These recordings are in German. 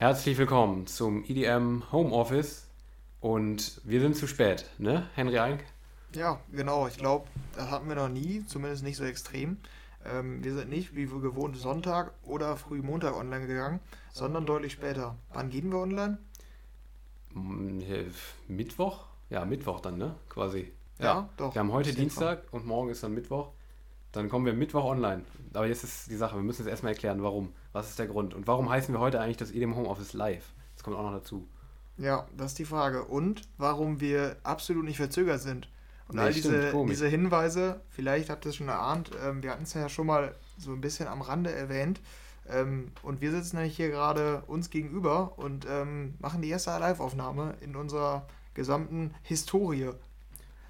Herzlich willkommen zum EDM Homeoffice und wir sind zu spät, ne, Henry Eink? Ja, genau. Ich glaube, das hatten wir noch nie, zumindest nicht so extrem. Ähm, wir sind nicht, wie gewohnt, Sonntag oder früh Montag online gegangen, sondern deutlich später. Wann gehen wir online? Mm, Mittwoch? Ja, Mittwoch dann, ne? Quasi. Ja, Ja, doch. Wir haben heute Dienstag und morgen ist dann Mittwoch. Dann kommen wir Mittwoch online. Aber jetzt ist die Sache, wir müssen jetzt erstmal erklären, warum. Was ist der Grund? Und warum heißen wir heute eigentlich das EDM Homeoffice live? Das kommt auch noch dazu. Ja, das ist die Frage. Und warum wir absolut nicht verzögert sind. Und Nee, all stimmt, diese, komisch. diese Hinweise, vielleicht habt ihr es schon erahnt, ähm, wir hatten es ja schon mal so ein bisschen am Rande erwähnt. Ähm, und wir sitzen nämlich hier gerade uns gegenüber und ähm, machen die erste Live-Aufnahme in unserer gesamten Historie.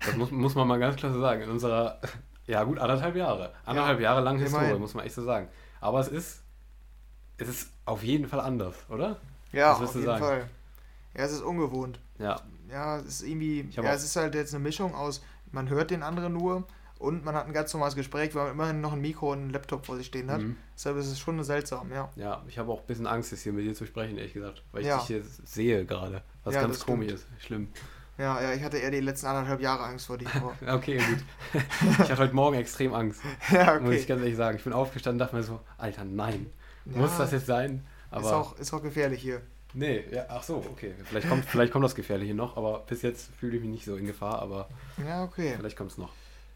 Das muss, muss man mal ganz klar so sagen. In unserer, ja gut, anderthalb Jahre. Anderthalb Jahre lang Historie, immerhin. muss man echt so sagen. Aber es ist, es ist auf jeden Fall anders, oder? Ja, auf jeden sagen? Fall. Ja, es ist ungewohnt. Ja, Ja, es ist irgendwie, ja, es ist halt jetzt eine Mischung aus, man hört den anderen nur und man hat ein ganz normales Gespräch, weil man immerhin noch ein Mikro und einen Laptop vor sich stehen hat. Mhm. Deshalb ist es schon seltsam, ja. ja, ich habe auch ein bisschen Angst, jetzt hier mit dir zu sprechen, ehrlich gesagt. Weil ich Ja. dich hier sehe gerade. Was Ja, ganz komisch ist. Schlimm. Ja, ja, ich hatte eher die letzten anderthalb Jahre Angst vor dir. Okay, gut. ich hatte heute Morgen extrem Angst, ja, muss ich okay. ganz ehrlich sagen. Ich bin aufgestanden und dachte mir so, Alter, nein. Ja, Muss das jetzt sein? Aber ist, auch, ist auch gefährlich hier. nee, ja, ach so, okay. Vielleicht kommt, vielleicht kommt das Gefährliche noch, aber bis jetzt fühle ich mich nicht so in Gefahr, aber Ja, okay. vielleicht kommt es noch.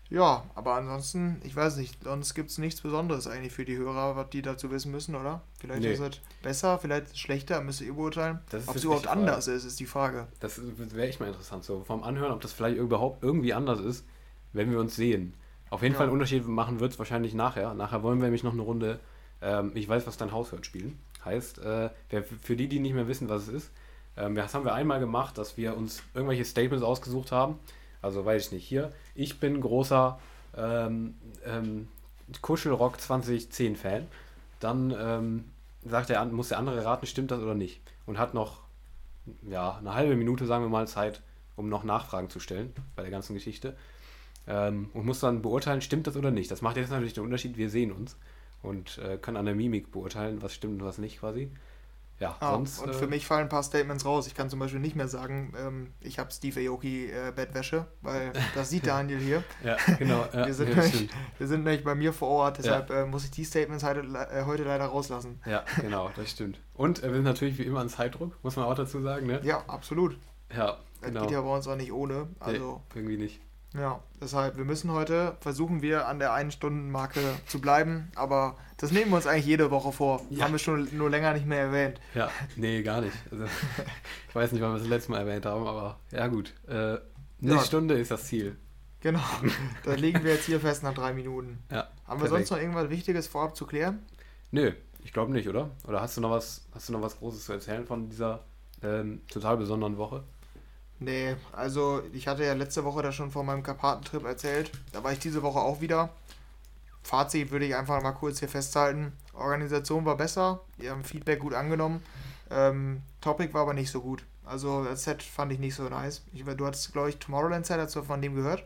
Ja, aber ansonsten, ich weiß nicht, sonst gibt es nichts Besonderes eigentlich für die Hörer, was die dazu wissen müssen, oder? Vielleicht Nee. ist es besser, vielleicht ist es schlechter, müsst ihr beurteilen. Ob es überhaupt anders ist, ist die Frage. Das wäre echt mal interessant, so vom Anhören, ob das vielleicht überhaupt irgendwie anders ist, wenn wir uns sehen. Auf jeden Ja. Fall einen Unterschied machen wird es wahrscheinlich nachher. Nachher wollen wir nämlich noch eine Runde ähm, Ich weiß, was dein Haus hört spielen. Heißt, äh, für die, die nicht mehr wissen, was es ist, ähm, das haben wir einmal gemacht, dass wir uns irgendwelche Statements ausgesucht haben. Also weiß ich nicht, hier, ich bin großer ähm, ähm, Kuschelrock 2010 Fan. Dann ähm, sagt der, muss der andere raten, stimmt das oder nicht. Und hat noch ja, eine halbe Minute, sagen wir mal, Zeit, um noch Nachfragen zu stellen bei der ganzen Geschichte. Ähm, und muss dann beurteilen, stimmt das oder nicht. Das macht jetzt natürlich den Unterschied, wir sehen uns und äh, können an der Mimik beurteilen, was stimmt und was nicht quasi. Ja, Ja, sonst. und äh, für mich fallen ein paar Statements raus. Ich kann zum Beispiel nicht mehr sagen, ähm, ich habe Steve Aoki äh, Bettwäsche, weil das sieht Daniel hier. Ja, genau. Ja, Wir sind, ja, nämlich, wir sind nämlich bei mir vor Ort, deshalb äh, muss ich die Statements heute, äh, heute leider rauslassen. ja, genau, das stimmt. Und äh, wir sind natürlich wie immer an Zeitdruck, muss man auch dazu sagen, ne? Ja, absolut. Ja, Das genau. geht ja bei uns auch nicht ohne. Also, Nee, irgendwie nicht. Ja, deshalb, wir müssen heute, versuchen wir an der einen Stundenmarke zu bleiben, aber das nehmen wir uns eigentlich jede Woche vor. Ja. Haben wir schon nur länger nicht mehr erwähnt. Ja, nee, gar nicht. Also, ich weiß nicht, wann wir das letzte Mal erwähnt haben, aber ja gut. Äh, eine Ja. Stunde ist das Ziel. Genau, da legen wir jetzt hier fest nach drei Minuten. Ja, Haben wir perfekt. sonst noch irgendwas Wichtiges vorab zu klären? Nö, ich glaube nicht, oder? Oder hast du noch was, hast du noch was Großes zu erzählen von dieser ähm, total besonderen Woche? Nee, also ich hatte ja letzte Woche da schon von meinem Karpatentrip erzählt. Da war ich diese Woche auch wieder. Fazit würde ich einfach mal kurz hier festhalten. Organisation war besser, die haben Feedback gut angenommen. Ähm, Topic war aber nicht so gut. Also das Set fand ich nicht so nice. Ich, du hattest, glaube ich, Tomorrowland Set, hast du von dem gehört?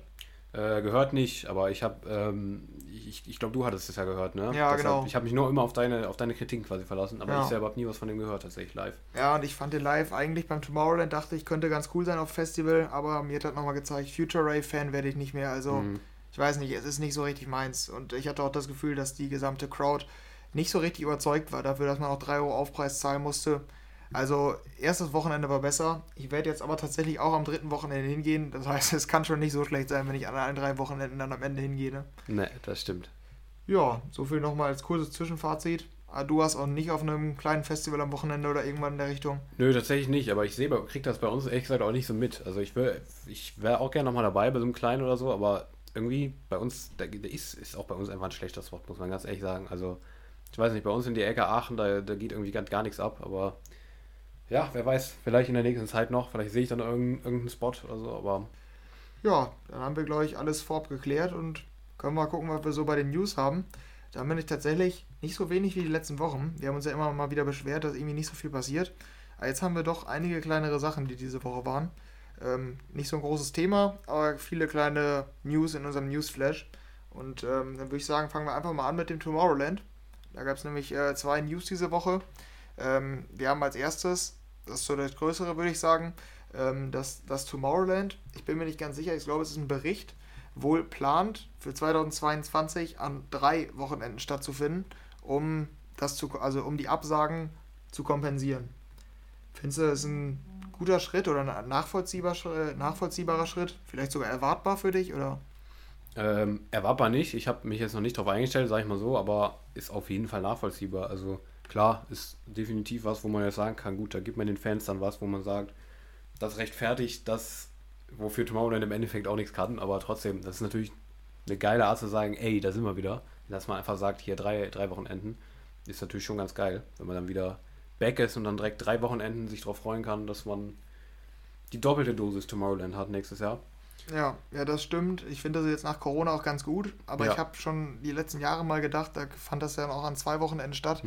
Äh, gehört nicht, aber ich habe, ähm, ich, ich glaube, du hattest es ja gehört, ne? Ja, genau. Ich habe mich nur immer auf deine, auf deine Kritiken quasi verlassen, aber Ja. ich selber habe nie was von dem gehört, tatsächlich live. Ja, und ich fand den live eigentlich beim Tomorrowland, dachte ich, könnte ganz cool sein auf Festival, aber mir hat das nochmal gezeigt, Future Ray Fan werde ich nicht mehr. Also Mhm. ich weiß nicht, es ist nicht so richtig meins. Und ich hatte auch das Gefühl, dass die gesamte Crowd nicht so richtig überzeugt war dafür, dass man auch 3 Euro Aufpreis zahlen musste. Also, erstes Wochenende war besser. Ich werde jetzt aber tatsächlich auch am dritten Wochenende hingehen. Das heißt, es kann schon nicht so schlecht sein, wenn ich an allen drei Wochenenden dann am Ende hingehe. Ne? Ne, das stimmt. Ja, so viel nochmal als kurzes Zwischenfazit. Ah, Du warst auch nicht auf einem kleinen Festival am Wochenende oder irgendwann in der Richtung. Nö, tatsächlich nicht, aber ich sehe, krieg das bei uns ehrlich gesagt auch nicht so mit. Also ich will, ich wäre auch gerne nochmal dabei bei so einem kleinen oder so, aber irgendwie bei uns, da, ist, ist auch bei uns einfach ein schlechter Spot, muss man ganz ehrlich sagen. Also ich weiß nicht, bei uns in die Ecke Aachen, da, da geht irgendwie gar, gar nichts ab, aber ja, wer weiß, vielleicht in der nächsten Zeit noch, vielleicht sehe ich dann irgendeinen, irgendeinen Spot oder so, aber Ja, dann haben wir, glaube ich, alles vorab geklärt und können mal gucken, was wir so bei den News haben. Da bin ich tatsächlich nicht so wenig wie die letzten Wochen. Wir haben uns ja immer mal wieder beschwert, dass irgendwie nicht so viel passiert. Aber jetzt haben wir doch einige kleinere Sachen, die diese Woche waren. Ähm, nicht so ein großes Thema, aber viele kleine News in unserem Newsflash. Und ähm, dann würde ich sagen, fangen wir einfach mal an mit dem Tomorrowland. Da gab es nämlich äh, zwei News diese Woche. Ähm, wir haben als erstes, das ist so das Größere, würde ich sagen, ähm, das, das Tomorrowland. Ich bin mir nicht ganz sicher, ich glaube, es ist ein Bericht, wohl plant für 2022 an drei Wochenenden stattzufinden, um das zu, also um die Absagen zu kompensieren. Findest du das ein guter Schritt oder ein nachvollziehbar, nachvollziehbarer Schritt? Vielleicht sogar erwartbar für dich oder? Ähm, erwartbar nicht. Ich habe mich jetzt noch nicht darauf eingestellt, sage ich mal so, aber ist auf jeden Fall nachvollziehbar. Also klar, ist definitiv was, wo man jetzt sagen kann, gut, da gibt man den Fans dann was, wo man sagt, das rechtfertigt das, wofür Tomorrowland im Endeffekt auch nichts kann, aber trotzdem, das ist natürlich eine geile Art zu sagen, ey, da sind wir wieder. Dass man einfach sagt, hier drei, drei Wochenenden, ist natürlich schon ganz geil, wenn man dann wieder back ist und dann direkt drei Wochenenden sich darauf freuen kann, dass man die doppelte Dosis Tomorrowland hat nächstes Jahr. Ja, ja, das stimmt. Ich finde das jetzt nach Corona auch ganz gut, aber Ja. ich habe schon die letzten Jahre mal gedacht, da fand das ja auch an zwei Wochenenden statt.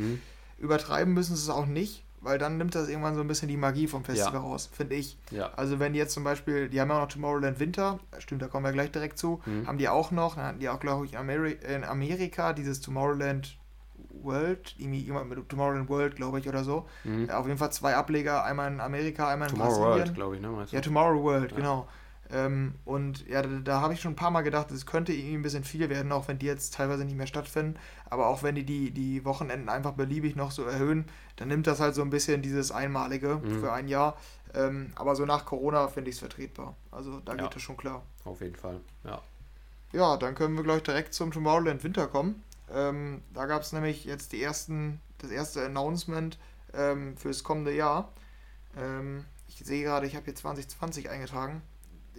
Übertreiben müssen sie es auch nicht, weil dann nimmt das irgendwann so ein bisschen die Magie vom Festival Ja. raus, finde ich. Ja. Also wenn die jetzt zum Beispiel, die haben ja auch noch Tomorrowland Winter, stimmt, da kommen wir gleich direkt zu, Mhm. haben die auch noch, dann hatten die auch, glaube ich, in, Ameri in Amerika dieses Tomorrowland World, irgendwie jemand mit Tomorrowland World, glaube ich, oder so. Mhm. Ja, auf jeden Fall zwei Ableger, einmal in Amerika, einmal in Tomorrow Brasilien. World, glaube ich, ne? Ja, Tomorrow World, Ja. genau. Ähm, und ja, da, da habe ich schon ein paar Mal gedacht, es könnte irgendwie ein bisschen viel werden, auch wenn die jetzt teilweise nicht mehr stattfinden. Aber auch wenn die die, die Wochenenden einfach beliebig noch so erhöhen, dann nimmt das halt so ein bisschen dieses Einmalige Mhm. für ein Jahr. Ähm, aber so nach Corona finde ich es vertretbar. Also da Ja. geht es schon klar. Auf jeden Fall, ja. Ja, dann können wir gleich direkt zum Tomorrowland Winter kommen. Ähm, da gab es nämlich jetzt die ersten, das erste Announcement ähm, fürs kommende Jahr. Ähm, ich sehe gerade, ich habe hier 2020 eingetragen.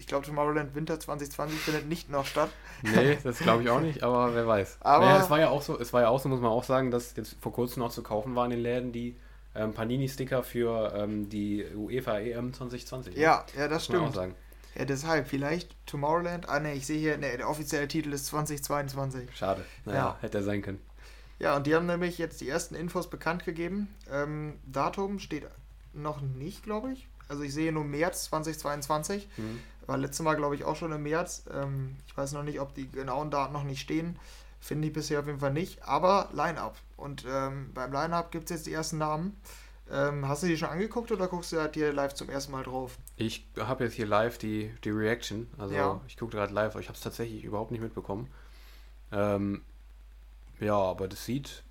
Ich glaube, Tomorrowland Winter 2020 findet nicht noch statt. Nee, das glaube ich auch nicht, aber wer weiß. Aber- naja, es war ja auch so, es war ja auch so, muss man auch sagen, dass jetzt vor kurzem noch zu kaufen waren in den Läden die ähm, Panini-Sticker für ähm, die UEFA EM 2020. ne? Ja, ja, das muss man auch stimmt. sagen. Ja, deshalb, vielleicht Tomorrowland. Ah, ne, ich sehe hier, ne, der offizielle Titel ist 2022. Schade. Naja, Ja. hätte er sein können. Ja, und die haben nämlich jetzt die ersten Infos bekannt gegeben. Ähm, Datum steht noch nicht, glaube ich. Also ich sehe nur März 2022. Mhm. War letztes Mal, glaube ich, auch schon im März. Ähm, ich weiß noch nicht, ob die genauen Daten noch nicht stehen. Finde ich bisher auf jeden Fall nicht. Aber Line-Up. Und ähm, beim Line-Up gibt es jetzt die ersten Namen. Ähm, hast du die schon angeguckt oder guckst du halt hier live zum ersten Mal drauf? Ich habe jetzt hier live die, die Reaction. Also Ja. ich gucke gerade live, aber ich habe es tatsächlich überhaupt nicht mitbekommen. Ähm, ja, aber das sieht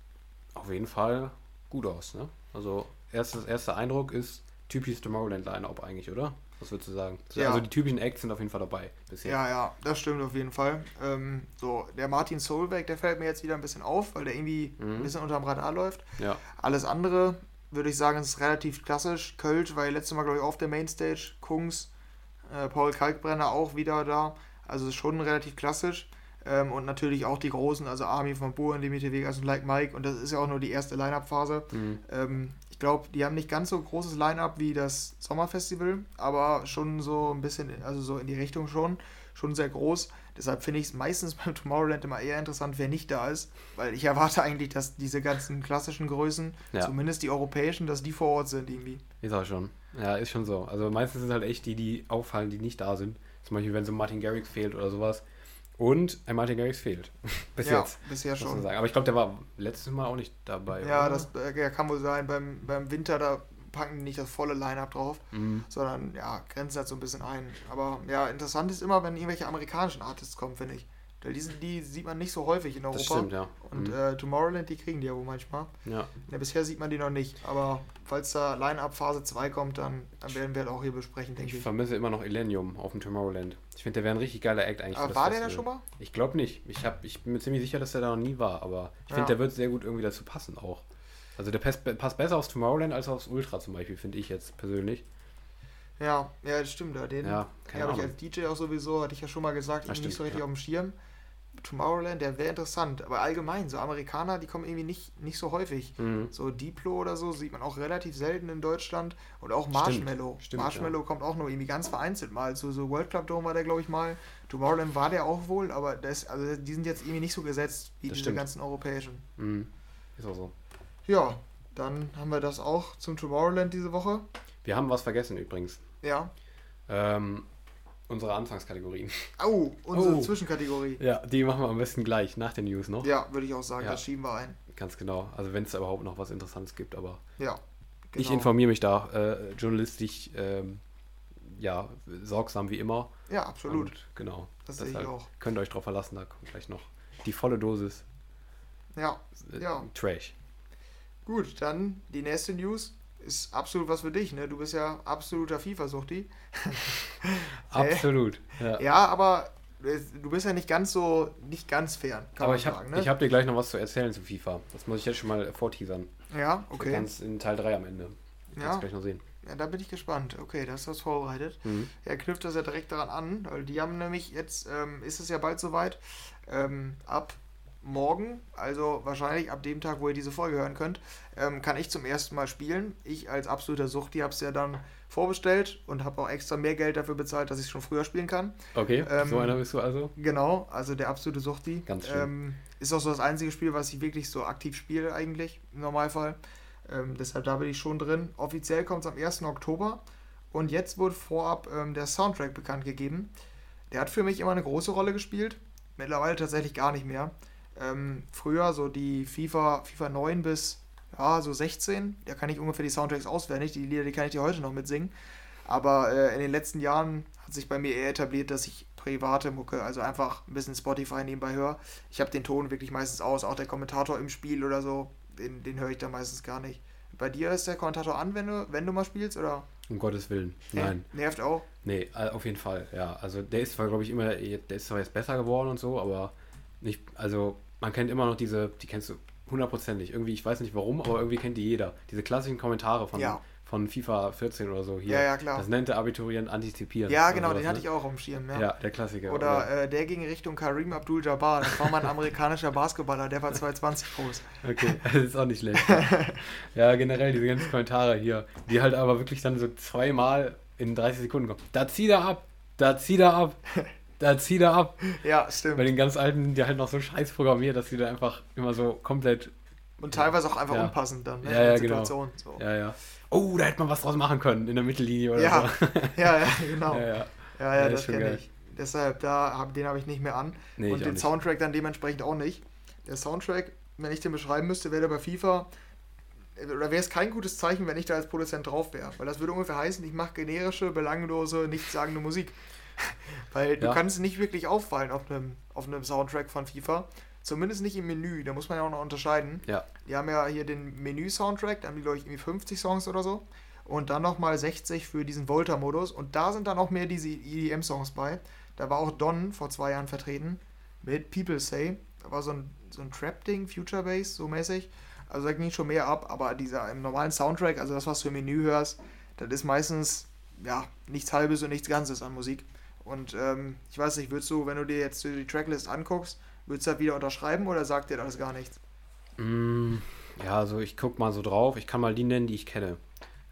auf jeden Fall gut aus. Ne? Also erstes, erster Eindruck ist typisches Tomorrowland Line-Up eigentlich, oder? Was würdest du sagen? Ja. Also die typischen Acts sind auf jeden Fall dabei bisher. Ja, ja, das stimmt auf jeden Fall. Ähm, so, der Martin Solveig, der fällt mir jetzt wieder ein bisschen auf, weil der irgendwie Mhm. ein bisschen unterm Radar läuft. Ja. Alles andere würde ich sagen, ist relativ klassisch. Kölsch war ja letztes Mal, glaube ich, auf der Mainstage. Kungs, äh, Paul Kalkbrenner auch wieder da. Also ist schon relativ klassisch. Ähm, und natürlich auch die Großen, also Army von Buren, Dimitri Vegas und Like Mike. Und das ist ja auch nur die erste Line-Up-Phase. Mhm. Ähm, glaube, die haben nicht ganz so großes Line-Up wie das Sommerfestival, aber schon so ein bisschen, also so in die Richtung schon, schon sehr groß. Deshalb finde ich es meistens beim Tomorrowland immer eher interessant, wer nicht da ist, weil ich erwarte eigentlich, dass diese ganzen klassischen Größen, Ja. zumindest die europäischen, dass die vor Ort sind irgendwie. Ist auch schon. Ja, ist schon so. Also meistens sind halt echt die, die auffallen, die nicht da sind. Zum Beispiel, wenn so Martin Garrix fehlt oder sowas. Und ein Martin Garrix fehlt. Bis ja, jetzt. bisher schon. sagen. Aber ich glaube, der war letztes Mal auch nicht dabei. Ja, oder? das äh, ja, kann wohl sein. Beim, beim Winter, da packen die nicht das volle Line-Up drauf. Mhm. sondern ja, grenzen halt so ein bisschen ein. Aber ja, interessant ist immer, wenn irgendwelche amerikanischen Artists kommen, finde ich. Weil die, sieht man nicht so häufig in Europa. Das stimmt, ja. Und Mhm. äh, Tomorrowland, die kriegen die ja wohl manchmal. ja. Ja, bisher sieht man die noch nicht. Aber falls da Line-Up Phase 2 kommt, dann, dann werden wir das auch hier besprechen, denke Ich ich. vermisse immer noch Illenium auf dem Tomorrowland. Ich finde, der wäre ein richtig geiler Act eigentlich. Aber war der da schon mal? Ich glaube nicht. Ich, hab, ich bin mir ziemlich sicher, dass der da noch nie war. Aber ich Ja. finde, der wird sehr gut irgendwie dazu passen auch. Also der passt, passt besser aufs Tomorrowland als aufs Ultra zum Beispiel, finde ich jetzt persönlich. Ja, ja, das stimmt. Ja, den Ja, habe ich als DJ auch sowieso, hatte ich ja schon mal gesagt, Ja, irgendwie nicht so richtig ja. auf dem Schirm. Tomorrowland, der wäre interessant. Aber allgemein, so Amerikaner, die kommen irgendwie nicht, nicht so häufig. Mhm. So Diplo oder so sieht man auch relativ selten in Deutschland. Und auch Stimmt, Marshmallow. stimmt, Marshmallow kommt auch nur irgendwie ganz vereinzelt mal. So, so World Club Dome war der, glaube ich, mal. Tomorrowland war der auch wohl, aber das, also die sind jetzt irgendwie nicht so gesetzt wie Das diese stimmt. ganzen europäischen. Mhm. Ist auch so. Ja, dann haben wir das auch zum Tomorrowland diese Woche. Wir haben was vergessen übrigens. Ja. Ähm, unsere Anfangskategorien. Au, unsere Oh. Zwischenkategorie. Ja, die machen wir am besten gleich nach den News noch. Ja, würde ich auch sagen, Ja. das schieben wir ein. Ganz genau. Also wenn es da überhaupt noch was Interessantes gibt, aber Ja. Ich Genau. informiere mich da äh, journalistisch, ähm, ja, sorgsam wie immer. Ja, absolut. Und, genau. Das sehe ich auch. Könnt ihr euch drauf verlassen, da kommt gleich noch die volle Dosis Ja, äh, Ja. Trash. gut, dann die nächste News ist absolut was für dich, ne? Du bist ja absoluter FIFA-Suchti. Absolut. Ja. Ja, aber äh, du bist ja nicht ganz so, nicht ganz fern, kann Aber man ich habe sagen, ne? ich hab dir gleich noch was zu erzählen zu FIFA. Das muss ich jetzt schon mal vorteasern. Ja, Okay. Ganz in Teil 3 am Ende. Kannst Ja. du gleich noch sehen. Ja, da bin ich gespannt. Okay, das ist was vorbereitet. Mhm. Er knüpft das ja direkt daran an, weil die haben nämlich jetzt, ähm, ist es ja bald soweit, ähm, ab morgen, also wahrscheinlich ab dem Tag, wo ihr diese Folge hören könnt, ähm, kann ich zum ersten Mal spielen. Ich als absoluter Suchti habe es ja dann vorbestellt und habe auch extra mehr Geld dafür bezahlt, dass ich schon früher spielen kann. Okay, Ähm, so einer bist du also. Genau, also der absolute Suchti. Ganz schön. Ähm, ist auch so das einzige Spiel, was ich wirklich so aktiv spiele eigentlich, im Normalfall. Ähm, deshalb da bin ich schon drin. Offiziell kommt es am 1. Oktober und jetzt wurde vorab ähm, der Soundtrack bekannt gegeben. Der hat für mich immer eine große Rolle gespielt, mittlerweile tatsächlich gar nicht mehr. Ähm, früher so die FIFA, FIFA 9 bis ja, so 16, da kann ich ungefähr die Soundtracks auswendig, die Lieder, die kann ich dir heute noch mitsingen. Aber äh, in den letzten Jahren hat sich bei mir eher etabliert, dass ich private Mucke, also einfach ein bisschen Spotify nebenbei höre. Ich habe den Ton wirklich meistens aus, auch der Kommentator im Spiel oder so, den, den höre ich dann meistens gar nicht. Bei dir ist der Kommentator an, wenn du, wenn du mal spielst, oder? Um Gottes Willen. Nein. Nervt auch. Nee, äh, auf jeden Fall, ja. Also der ist zwar, glaube ich, immer, der ist zwar jetzt besser geworden und so, aber nicht, also man kennt immer noch diese, die kennst du hundertprozentig. Irgendwie, ich weiß nicht warum, aber irgendwie kennt die jeder. Diese klassischen Kommentare von, Ja. von FIFA 14 oder so hier. Ja, ja, klar. Das nennt der Abiturient antizipieren. Ja, oder genau, sowas, den hatte ne? ich auch am Schirm, ja. Ja, der Klassiker. Oder äh, der ging Richtung Kareem Abdul-Jabbar. Das war mal ein amerikanischer Basketballer, der war 220 groß. Okay, das ist auch nicht schlecht. ja, generell diese ganzen Kommentare hier, die halt aber wirklich dann so zweimal in 30 Sekunden kommen. Da zieht er ab, da zieht er ab, da zieht er ab. Ja, Bei stimmt. den ganz alten sind die halt noch so scheiß programmiert, dass die da einfach immer so komplett. Und teilweise auch einfach Ja. unpassend dann, ne? Ja, ja, genau. So. Ja, ja. Oh, da hätte man was draus machen können in der Mittellinie oder Ja, so. ja, ja, genau. Ja, Ja, ja. ja, das schon kenne ich. Deshalb, da hab, den habe ich nicht mehr an. Nee, und den. Soundtrack dann dementsprechend auch nicht. Der Soundtrack, wenn ich den beschreiben müsste, wäre der bei FIFA, oder wäre es kein gutes Zeichen, wenn ich da als Produzent drauf wäre. Weil das würde ungefähr heißen, ich mache generische, belanglose, nichtssagende Musik. Weil du Ja. kannst nicht wirklich auffallen auf einem, auf einem Soundtrack von FIFA. Zumindest nicht im Menü, da muss man ja auch noch unterscheiden. Ja. Die haben ja hier den Menü-Soundtrack, da haben die, glaube ich, irgendwie 50 Songs oder so. Und dann nochmal 60 für diesen Volta-Modus. Und da sind dann auch mehr diese EDM-Songs bei. Da war auch Don vor zwei Jahren vertreten mit People Say. Da war so ein, so ein Trap-Ding, Future Bass, so mäßig. Also da ging schon mehr ab, aber dieser im normalen Soundtrack, also das, was du im Menü hörst, das ist meistens ja nichts Halbes und nichts Ganzes an Musik. Und ähm, ich weiß nicht, würdest du, wenn du dir jetzt die Tracklist anguckst, würdest du das wieder unterschreiben oder sagt dir das gar nichts? Mm, ja, also ich guck mal so drauf. Ich kann mal die nennen, die ich kenne.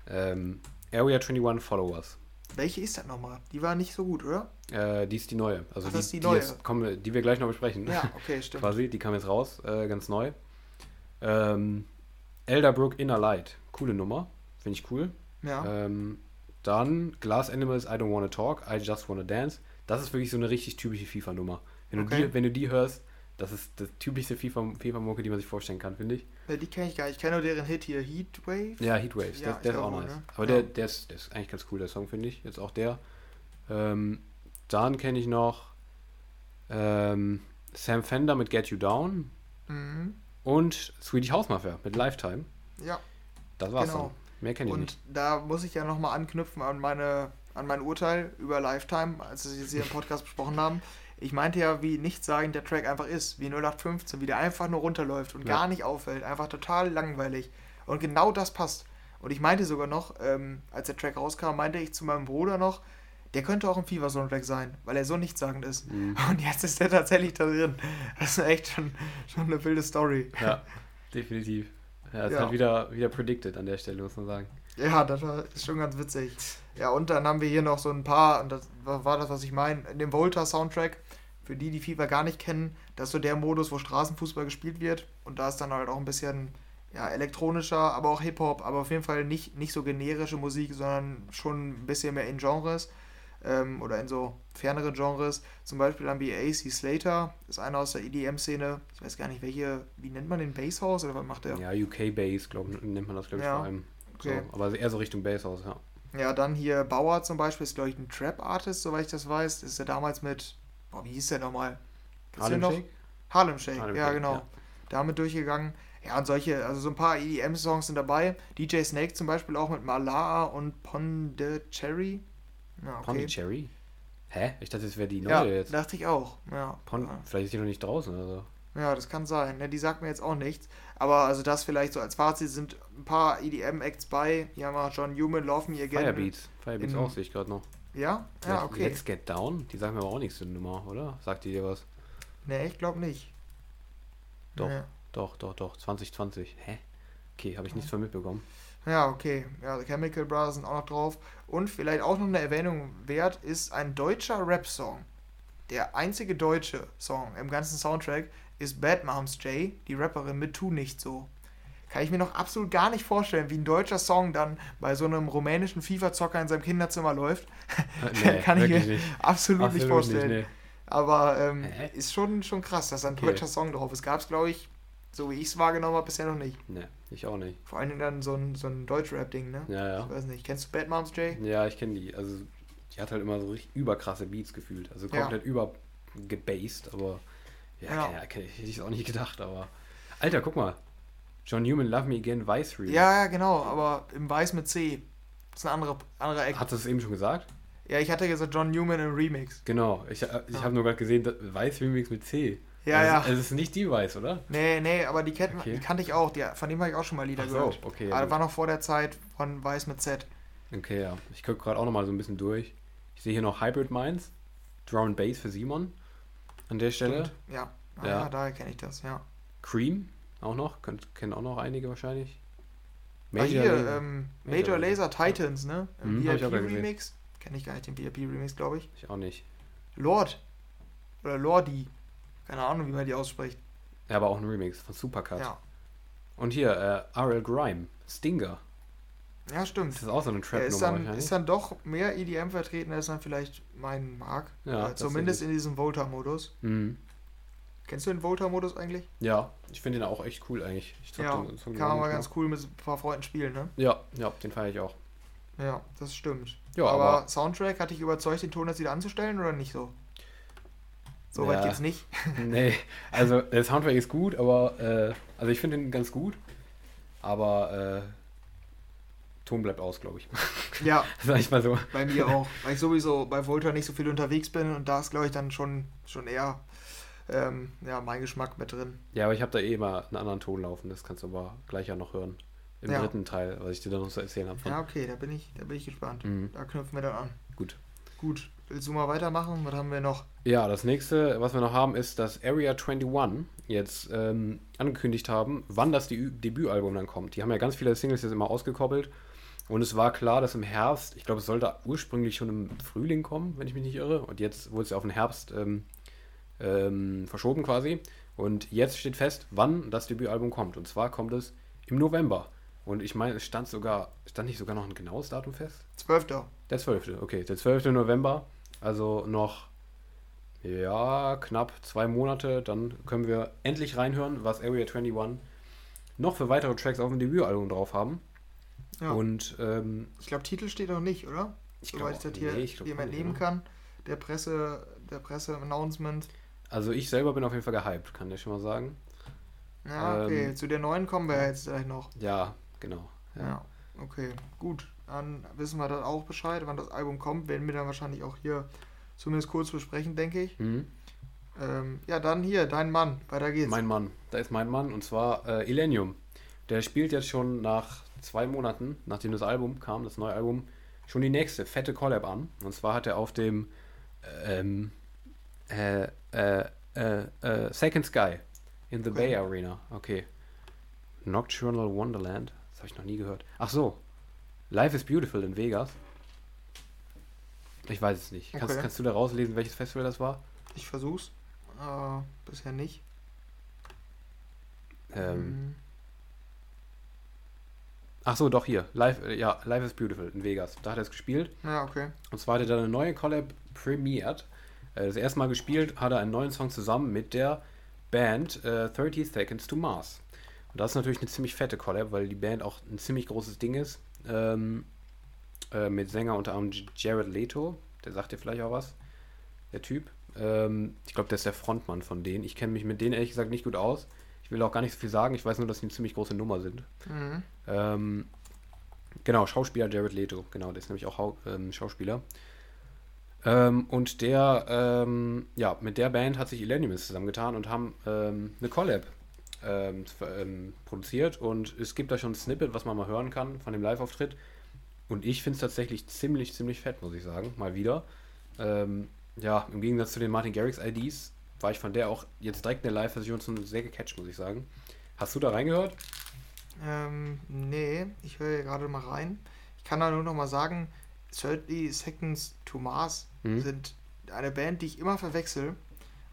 Ähm, Area 21 Followers. Welche ist das nochmal? Die war nicht so gut, oder? Äh, die ist die neue. Also Ach, die, die die, neue. Jetzt kommen, die wir gleich noch besprechen. Ja, okay, stimmt. Quasi, die kam jetzt raus, äh, ganz neu. Ähm, Elderbrook Inner Light. Coole Nummer. Finde ich cool. Ja. Ähm, dann Glass Animals I Don't Wanna Talk, I Just Wanna Dance. Das ist wirklich so eine richtig typische FIFA-Nummer. Wenn, du Okay. die- wenn du die hörst, das ist das typischste FIFA- FIFA-Mucke, die man sich vorstellen kann, finde ich. Ja, die kenne ich gar nicht. Ich kenne nur deren Hit hier, Heatwave. Ja, Heatwaves, Ja, der, ist auch auch, nice. ne? Aber Ja. der, der, ist, der ist eigentlich ganz cool, der Song, finde ich. Jetzt auch der. Ähm, dann kenne ich noch ähm, Sam Fender mit Get You Down Mhm. und Swedish House Mafia mit Lifetime. Ja, Das war's Genau. Mehr kenne ich und nicht. da muss ich ja nochmal anknüpfen an, meine, an mein Urteil über Lifetime, als wir es hier im Podcast besprochen haben. Ich meinte ja, wie nichtssagend der Track einfach ist, wie 0815, wie der einfach nur runterläuft und Ja. gar nicht auffällt, einfach total langweilig. Und genau das passt. Und ich meinte sogar noch, ähm, als der Track rauskam, meinte ich zu meinem Bruder noch, der könnte auch ein Fever-Soundtrack sein, weil er so nichtssagend ist. Mhm. Und jetzt ist der tatsächlich da drin. Das ist echt schon, schon eine wilde Story. Ja, definitiv. Ja, ist Ja. halt wieder, wieder predicted an der Stelle, muss man sagen. Ja, das war, ist schon ganz witzig. Ja, und dann haben wir hier noch so ein paar, und das war war das, was ich meine, in dem Volta-Soundtrack, für die, die FIFA gar nicht kennen, das ist so der Modus, wo Straßenfußball gespielt wird. Und da ist dann halt auch ein bisschen ja, elektronischer, aber auch Hip-Hop, aber auf jeden Fall nicht, nicht so generische Musik, sondern schon ein bisschen mehr in Genres ähm, oder in so fernere Genres. Zum Beispiel haben wir AC Slater, ist einer aus der EDM-Szene. Ich weiß gar nicht, welche, wie nennt man den Basshouse oder was macht der? Ja, UK Bass, glaube nennt man das, glaube ich, Ja. vor allem. Okay. So, aber eher so Richtung Basshaus, ja. Ja, dann hier Bauer zum Beispiel ist, glaube ich, ein Trap-Artist, soweit ich das weiß. Ist ja damals mit, boah, wie hieß der nochmal? Harlem noch? Shake? Harlem Shake, Harlem ja Shake, genau. ja. Damit durchgegangen. Ja, und solche, also so ein paar EDM-Songs sind dabei. DJ Snake zum Beispiel auch mit Malaa und Pondicherry. Ja, okay. Pondicherry? Hä? Ich dachte, das wäre die neue Ja, jetzt. dachte ich auch. Ja. Pond ja. Vielleicht ist die noch nicht draußen oder so. Ja, das kann sein. Ne, die sagt mir jetzt auch nichts. Aber also das vielleicht so als Fazit sind ein paar EDM-Acts bei. Hier haben wir John Newman, Love Me Again. Firebeats. Firebeats auch, sehe ich gerade noch. Ja? Ja, Let's- okay. Let's Get Down? Die sagen mir aber auch nichts zur Nummer, oder? Sagt die dir was? Ne, ich glaube nicht. Doch. Nee. Doch, doch, doch. 2020. Hä? Okay, habe ich nichts von mitbekommen. Ja, okay. Ja, The Chemical Brothers sind auch noch drauf. Und vielleicht auch noch eine Erwähnung wert ist ein deutscher Rap-Song. Der einzige deutsche Song im ganzen Soundtrack ist Bad Moms J, die Rapperin mit Tu nicht so. Kann ich mir noch absolut gar nicht vorstellen, wie ein deutscher Song dann bei so einem rumänischen FIFA-Zocker in seinem Kinderzimmer läuft. Nee, Kann ich mir nicht. absolut, nicht vorstellen. nee. Aber ähm, ist schon, schon krass, dass da ein Okay. deutscher Song drauf ist. Gab es, glaube ich, so wie ich es wahrgenommen habe, bisher noch nicht. Nee, ich auch nicht. Vor allen Dingen dann so ein, so ein Deutsch-Rap-Ding, ne? Ja, ja. Ich weiß nicht. Kennst du Bad Moms J? Ja, ich kenne die. Also, die hat halt immer so richtig überkrasse Beats gefühlt. Also Ja. komplett übergebased, aber ja, Ja. ja. Kenn, hätte ich es auch nicht gedacht, aber. Alter, guck mal. John Newman, Love Me Again, Vice Remix. Ja, ja, genau, aber im Weiß mit C. Das ist ein anderer, anderer Eck. Hat das eben schon gesagt? Ja, ich hatte gesagt John Newman im Remix. Genau. Ich, äh, ich Ja. habe nur gerade gesehen, Vice Remix mit C. Ja, ja. Also, es ist nicht die Vice, oder? Nee, nee, aber die, kennt, Okay. die kannte ich auch. Die, von dem habe ich auch schon mal Lieder Ach so, gehört. okay. aber Ja, war noch vor der Zeit von Weiß mit Z. Okay, ja. Ich gucke gerade auch nochmal so ein bisschen durch. Ich sehe hier noch Hybrid Minds, Drum and Bass für Simon an der Stelle. Stimmt. Ja. Ah, Ja. ja. daher kenne ich das, ja. Cream auch noch, kennen auch noch einige wahrscheinlich. Ah, hier, Laser- ähm, Major Major. Laser Titans, ne? Im Mhm, gesehen. VIP-Remix. Kenne ich gar nicht den VIP-Remix, glaube ich. Ich auch nicht. Lord. Oder Lordi. Keine Ahnung, wie man die ausspricht. Ja, aber auch ein Remix von Supercut. Ja. Und hier, äh, RL Grime, Stinger. Ja, stimmt. Das ist auch so eine Er ist Trap-Nummer dann, wahrscheinlich. ist dann doch mehr EDM vertreten, als man vielleicht meinen mag. Ja, äh, zumindest in diesem Volta-Modus. Mhm. Kennst du den Volta-Modus eigentlich? Ja, ich finde den auch echt cool eigentlich. Ja, den- den kann man mal ganz cool mit ein paar Freunden spielen, ne? Ja, ja, den feiere ich auch. Ja, das stimmt. Ja, aber, aber- Soundtrack, hat dich überzeugt, den Ton jetzt wieder anzustellen oder nicht so? So weit Ja. geht's nicht. nee, also der Soundtrack ist gut, aber äh, also ich finde den ganz gut, aber äh, Ton bleibt aus, glaube ich. Ja, Sag ich mal so. bei mir auch. Weil ich sowieso bei Volta nicht so viel unterwegs bin und da ist, glaube ich, dann schon, schon eher ähm, ja, mein Geschmack mit drin. Ja, aber ich habe da eh immer einen anderen Ton laufen, das kannst du aber gleich ja noch hören. Im Ja. dritten Teil, was ich dir dann noch zu erzählen habe. Ja, okay, da bin ich, da bin ich gespannt. Mhm. Da knüpfen wir dann an. Gut. Gut, willst du mal weitermachen? Was haben wir noch? Ja, das nächste, was wir noch haben, ist, dass Area 21 jetzt ähm, angekündigt haben, wann das Debü- Debütalbum dann kommt. Die haben ja ganz viele Singles jetzt immer ausgekoppelt. Und es war klar, dass im Herbst, ich glaube, es sollte ursprünglich schon im Frühling kommen, wenn ich mich nicht irre. Und jetzt wurde es ja auf den Herbst ähm, ähm, verschoben quasi. Und jetzt steht fest, wann das Debütalbum kommt. Und zwar kommt es im November. Und ich meine, es stand sogar, stand nicht sogar noch ein genaues Datum fest? 12. Der 12. Okay, der 12. November. Also noch, ja, knapp zwei Monate. Dann können wir endlich reinhören, was Area 21 noch für weitere Tracks auf dem Debütalbum drauf haben. Ja. Und ähm, ich glaube, Titel steht noch nicht, oder? ich Soweit ich glaube, das hier, nee, ich entnehmen oder? kann. Der Presse, der Presse-Announcement. Also ich selber bin auf jeden Fall gehypt, kann ich schon mal sagen. Ja, okay. Ähm, Zu der neuen kommen wir jetzt gleich noch. Ja, genau. Ja. Ja. okay. Gut. Dann wissen wir dann auch Bescheid, wann das Album kommt. Werden wir dann wahrscheinlich auch hier zumindest kurz besprechen, denke ich. Mhm. Ähm, ja, dann hier, dein Mann. Weiter geht's. Mein Mann, da ist mein Mann und zwar äh, Illenium. Der spielt jetzt schon nach zwei Monaten, nachdem das Album kam, das neue Album, schon die nächste fette Collab an. Und zwar hat er auf dem ähm, äh, äh, äh, äh, Second Sky in the Okay. Bay Arena. Okay. Nocturnal Wonderland. Das habe ich noch nie gehört. Ach so. Life is Beautiful in Vegas. Ich weiß es nicht. Kannst, Okay. kannst du da rauslesen, welches Festival das war? Ich versuch's. Äh, bisher nicht. Ähm, Mhm. Ach so, doch hier. Life, äh, ja, Life is Beautiful in Vegas. Da hat er es gespielt. Ja, okay. Und zwar hat er da eine neue Collab premiert. Äh, Das erste Mal gespielt hat er einen neuen Song zusammen mit der Band äh, 30 Seconds to Mars. Und das ist natürlich eine ziemlich fette Collab, weil die Band auch ein ziemlich großes Ding ist. Ähm, äh, mit Sänger unter anderem Jared Leto. Der sagt dir vielleicht auch was, der Typ. Ähm, ich glaube, der ist der Frontmann von denen. Ich kenne mich mit denen ehrlich gesagt nicht gut aus. Ich will auch gar nicht so viel sagen. Ich weiß nur, dass sie eine ziemlich große Nummer sind. Mhm. Ähm, genau, Schauspieler Jared Leto. Genau, der ist nämlich auch ähm, Schauspieler. Ähm, und der, ähm, ja, mit der Band hat sich Illenium zusammengetan und haben ähm, eine Collab ähm, ähm, produziert. Und es gibt da schon ein Snippet, was man mal hören kann von dem Live-Auftritt. Und ich finde es tatsächlich ziemlich, ziemlich fett, muss ich sagen. Mal wieder. Ähm, ja, im Gegensatz zu den Martin Garrix IDs war ich von der auch jetzt direkt in der Live-Version sehr gecatcht, muss ich sagen. Hast du da reingehört? Ähm, nee, ich höre gerade mal rein. Ich kann da nur noch mal sagen, 30 Seconds to Mars mhm. sind eine Band, die ich immer verwechsel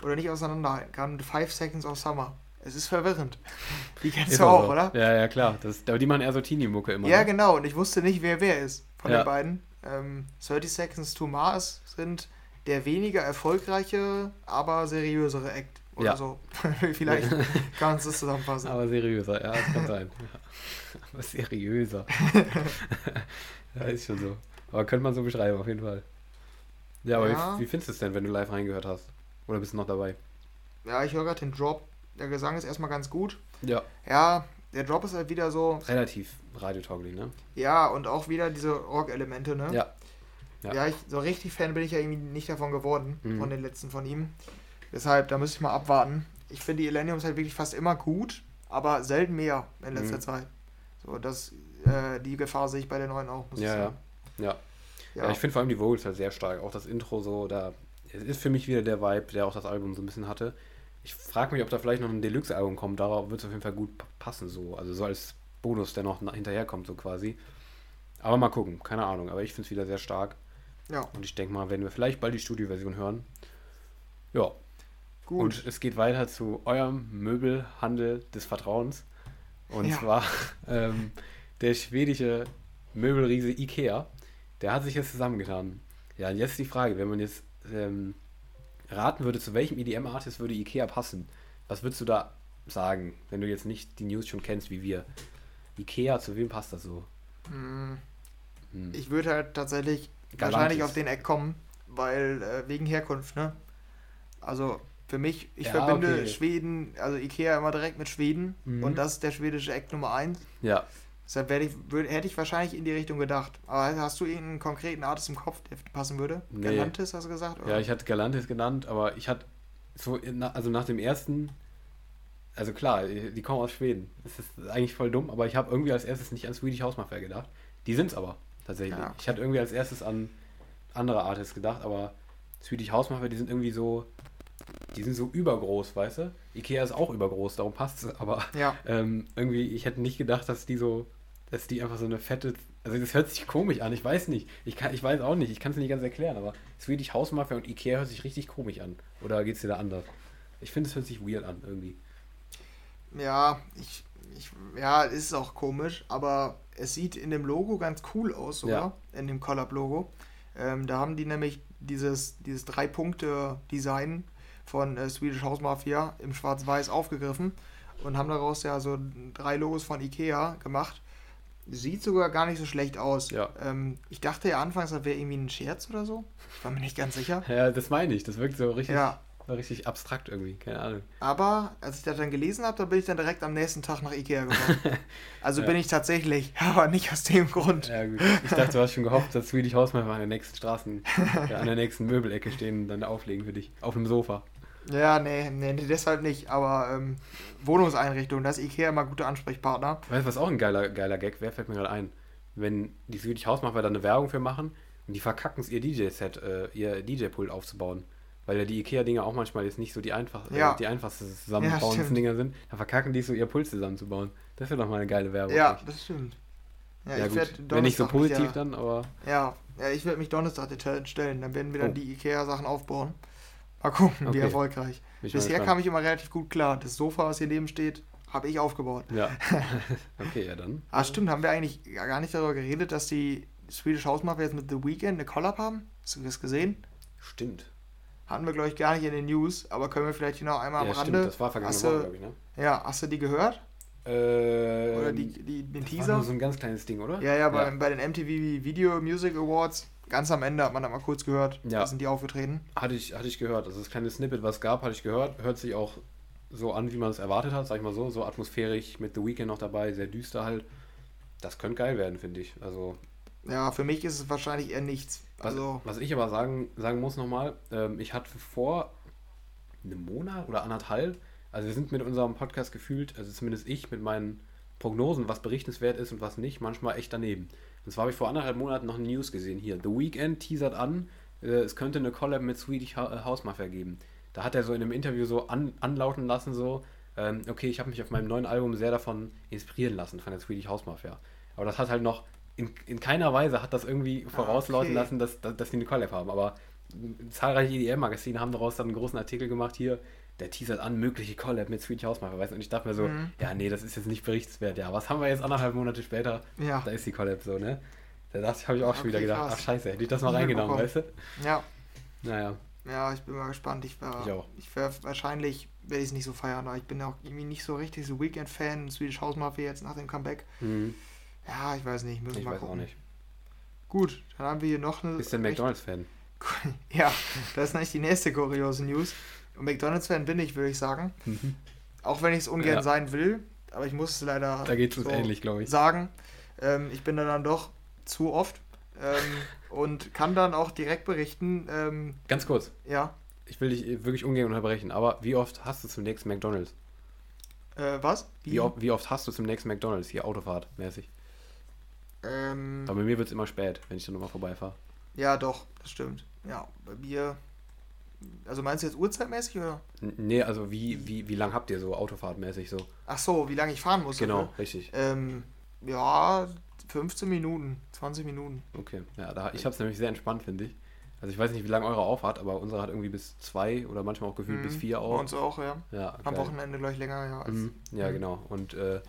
oder nicht auseinanderhalten kann 5 Seconds of Summer. Es ist verwirrend. Die kennst ist du auch, so. oder? Ja, ja, klar. Das, aber die machen eher so Teenie-Mucke immer. Ja, ne? genau. Und ich wusste nicht, wer wer ist von ja. den beiden. Ähm, 30 Seconds to Mars sind der weniger erfolgreiche, aber seriösere Act. Oder ja. so. Vielleicht kannst du es zusammenfassen. Aber seriöser, ja, das kann sein. aber seriöser. ja, ist schon so. Aber könnte man so beschreiben, auf jeden Fall. Ja, aber ja. Wie, wie, findest du es denn, wenn du live reingehört hast? Oder bist du noch dabei? Ja, ich höre gerade den Drop. Der Gesang ist erstmal ganz gut. Ja. Ja, der Drop ist halt wieder so. Relativ radiotauglich, ne? Ja, und auch wieder diese Rock-Elemente, ne? Ja. Ja, ja ich, so richtig Fan bin ich ja irgendwie nicht davon geworden, mhm. von den letzten von ihm. Deshalb, da müsste ich mal abwarten. Ich finde die Eleniums halt wirklich fast immer gut, aber selten mehr in letzter mhm. Zeit. So, das, äh, die Gefahr sehe ich bei den neuen auch, muss ja, ich sagen. Ja, ja. ja. ja ich finde vor allem die Vocals halt sehr stark. Auch das Intro so, da es ist für mich wieder der Vibe, der auch das Album so ein bisschen hatte. Ich frage mich, ob da vielleicht noch ein Deluxe-Album kommt. Darauf wird es auf jeden Fall gut passen, so. Also so als Bonus, der noch hinterherkommt, so quasi. Aber mal gucken, keine Ahnung. Aber ich finde es wieder sehr stark. Ja. Und ich denke mal, werden wir vielleicht bald die Studioversion hören. Ja. Gut. Und es geht weiter zu eurem Möbelhandel des Vertrauens. Und ja. zwar ähm, der schwedische Möbelriese Ikea. Der hat sich jetzt zusammengetan. Ja, und jetzt die Frage, wenn man jetzt ähm, raten würde, zu welchem EDM-Artist würde Ikea passen, was würdest du da sagen, wenn du jetzt nicht die News schon kennst wie wir? Ikea, zu wem passt das so? Hm. Hm. Ich würde halt tatsächlich Galantis. wahrscheinlich auf den Eck kommen, weil äh, wegen Herkunft, ne? Also für mich, ich ja, verbinde okay. Schweden, also Ikea immer direkt mit Schweden mhm. und das ist der schwedische Eck Nummer 1. Ja. Deshalb ich, würd, hätte ich wahrscheinlich in die Richtung gedacht. Aber hast du irgendeinen konkreten Artist im Kopf, der passen würde? Nee. Galantis hast du gesagt? Oder? Ja, ich hatte Galantis genannt, aber ich hatte so, also nach dem ersten, also klar, die kommen aus Schweden. Das ist eigentlich voll dumm, aber ich habe irgendwie als erstes nicht an Swedish House Mafia gedacht. Die sind es aber tatsächlich. Ja. Ich hatte irgendwie als erstes an andere Artists gedacht, aber Swedish House Mafia, die sind irgendwie so, die sind so übergroß, weißt du? Ikea ist auch übergroß, darum passt es, aber ja. ähm, irgendwie, ich hätte nicht gedacht, dass die so, dass die einfach so eine fette, also das hört sich komisch an, ich weiß nicht, ich, kann, ich weiß auch nicht, ich kann es nicht ganz erklären, aber Swedish House Mafia und Ikea hört sich richtig komisch an. Oder geht es dir da anders? Ich finde, es hört sich weird an, irgendwie. Ja, ich, ich, ja, ist auch komisch, aber es sieht in dem Logo ganz cool aus, oder? Ja. In dem Collab-Logo. Ähm, da haben die nämlich dieses, dieses Drei-Punkte-Design von äh, Swedish House Mafia im Schwarz-Weiß aufgegriffen und haben daraus ja so drei Logos von Ikea gemacht. Sieht sogar gar nicht so schlecht aus. Ja. Ähm, ich dachte ja anfangs, das wäre irgendwie ein Scherz oder so. Ich war mir nicht ganz sicher. Ja, das meine ich. Das wirkt so richtig. Ja, richtig abstrakt irgendwie, keine Ahnung. Aber als ich das dann gelesen habe, da bin ich dann direkt am nächsten Tag nach Ikea gekommen. Also ja. bin ich tatsächlich, aber nicht aus dem Grund. Ja, gut. Ich dachte, du hast schon gehofft, dass Swedish Hausmann an der nächsten Straßen, an der nächsten Möbelecke stehen und dann auflegen für dich. Auf dem Sofa. Ja, nee, nee, nee deshalb nicht. Aber ähm, Wohnungseinrichtung, da ist Ikea immer guter Ansprechpartner. Weißt du, was auch ein geiler, geiler Gag wäre, fällt mir gerade ein. Wenn die Swedish Hausmacher da eine Werbung für machen und die verkacken es, ihr DJ-Set, äh, ihr DJ-Pult aufzubauen weil ja die Ikea-Dinger auch manchmal jetzt nicht so die, einfach, ja. äh, die einfachste Zusammenbauen-Dinger ja, sind, da verkacken die so ihr Puls zusammenzubauen. Das wäre doch mal eine geile Werbung. Ja, eigentlich. das stimmt. Ja, ja gut. Wenn nicht so positiv ja, dann, aber. Ja, ja ich werde mich Donnerstag der Challenge stellen. Dann werden wir dann oh. die Ikea-Sachen aufbauen. Mal gucken, okay. wie erfolgreich. Bin Bisher kam ich immer relativ gut klar. Das Sofa, was hier neben steht, habe ich aufgebaut. Ja. okay, ja dann. Ah, stimmt. Haben wir eigentlich gar nicht darüber geredet, dass die Swedish House Mafia jetzt mit The Weeknd eine Collab haben? Hast du das gesehen? Stimmt. Hatten wir, glaube ich, gar nicht in den News, aber können wir vielleicht hier noch einmal ja, am Rande. Stimmt, das war vergangene Woche, glaube ich, ne? Ja, hast du die gehört? Äh, Oder die, die, den das war Teaser? nur so ein ganz kleines Ding, oder? Ja, ja, bei, bei den MTV Video Music Awards, ganz am Ende hat man da mal kurz gehört, Ja. da sind die aufgetreten. Hatte ich, hatte ich gehört. Also das kleine Snippet, was es gab, hatte ich gehört. Hört sich auch so an, wie man es erwartet hat, sag ich mal so. So atmosphärisch mit The Weeknd noch dabei, sehr düster halt. Das könnte geil werden, finde ich. Also, Ja, für mich ist es wahrscheinlich eher nichts. was, Also, was ich aber sagen, sagen muss nochmal, ähm, ich hatte vor einem Monat oder anderthalb, also wir sind mit unserem Podcast gefühlt, also zumindest ich, mit meinen Prognosen, was berichtenswert ist und was nicht, manchmal echt daneben. Und zwar habe ich vor anderthalb Monaten noch eine News gesehen hier. The Weeknd teasert an, äh, es könnte eine Collab mit Swedish äh, House Mafia geben. Da hat er so in einem Interview so an, anlauten lassen, so, ähm, okay, ich habe mich auf meinem neuen Album sehr davon inspirieren lassen, von der Swedish House Mafia. Aber das hat halt noch, in, in keiner Weise hat das irgendwie vorauslauten okay. lassen, dass, dass, dass die eine Collab haben. Aber zahlreiche EDM-Magazine haben daraus dann einen großen Artikel gemacht hier, der teasert an, mögliche Collab mit Swedish House Mafia, weißt du? Und ich dachte mir so, Mhm. ja, nee, das ist jetzt nicht berichtswert. Ja, was haben wir jetzt anderthalb Monate später? ja, Da ist die Collab so, ne? Da dachte ich, habe ich auch schon wieder Okay, gedacht, krass. ach scheiße, hätte ich das mal Nicht reingenommen, weißt mitbekommen. du? ja, Naja, ja, ich bin mal gespannt. Ich, war, Ich auch. ich wär, wahrscheinlich werde ich es nicht so feiern, aber ich bin auch irgendwie nicht so richtig so Weekend-Fan, Swedish House Mafia jetzt nach dem Comeback. hm, Ja, ich weiß nicht, müssen wir ich mal weiß gucken. auch nicht. Gut, dann haben wir hier noch eine. Bist du ein McDonalds-Fan? Ja, das ist eigentlich die nächste kuriose News. McDonalds-Fan bin ich, würde ich sagen. Auch wenn ich es ungern Ja. sein will, aber ich muss es leider Da geht es uns so ähnlich, glaube ich. sagen. Ähm, ich bin da dann doch zu oft ähm, und kann dann auch direkt berichten, ähm, Ganz kurz, ja, ich will dich wirklich ungern unterbrechen, aber wie oft hast du zum nächsten McDonalds? äh, was? Wie, oft, wie oft hast du zum nächsten McDonalds hier Autofahrt mäßig? Ähm, Aber bei mir wird es immer spät, wenn ich dann nochmal vorbeifahre. ja, doch, das stimmt. Ja, bei mir. Also meinst du jetzt uhrzeitmäßig oder? Nee, also wie, wie, wie lang habt ihr so Autofahrtmäßig so? Ach so, wie lange ich fahren muss? Genau, dafür? richtig. Ähm, ja, 15 Minuten, 20 Minuten. Okay, ja, da, ich habe es nämlich sehr entspannt, finde ich. Also ich weiß nicht, wie lange eure aufhat, aber unsere hat irgendwie bis zwei oder manchmal auch gefühlt Mhm, bis vier Bei auch. uns auch, ja. Ja, Am geil. Wochenende gleich länger, ja. Als, Mhm. Ja, Mhm. genau. Und äh,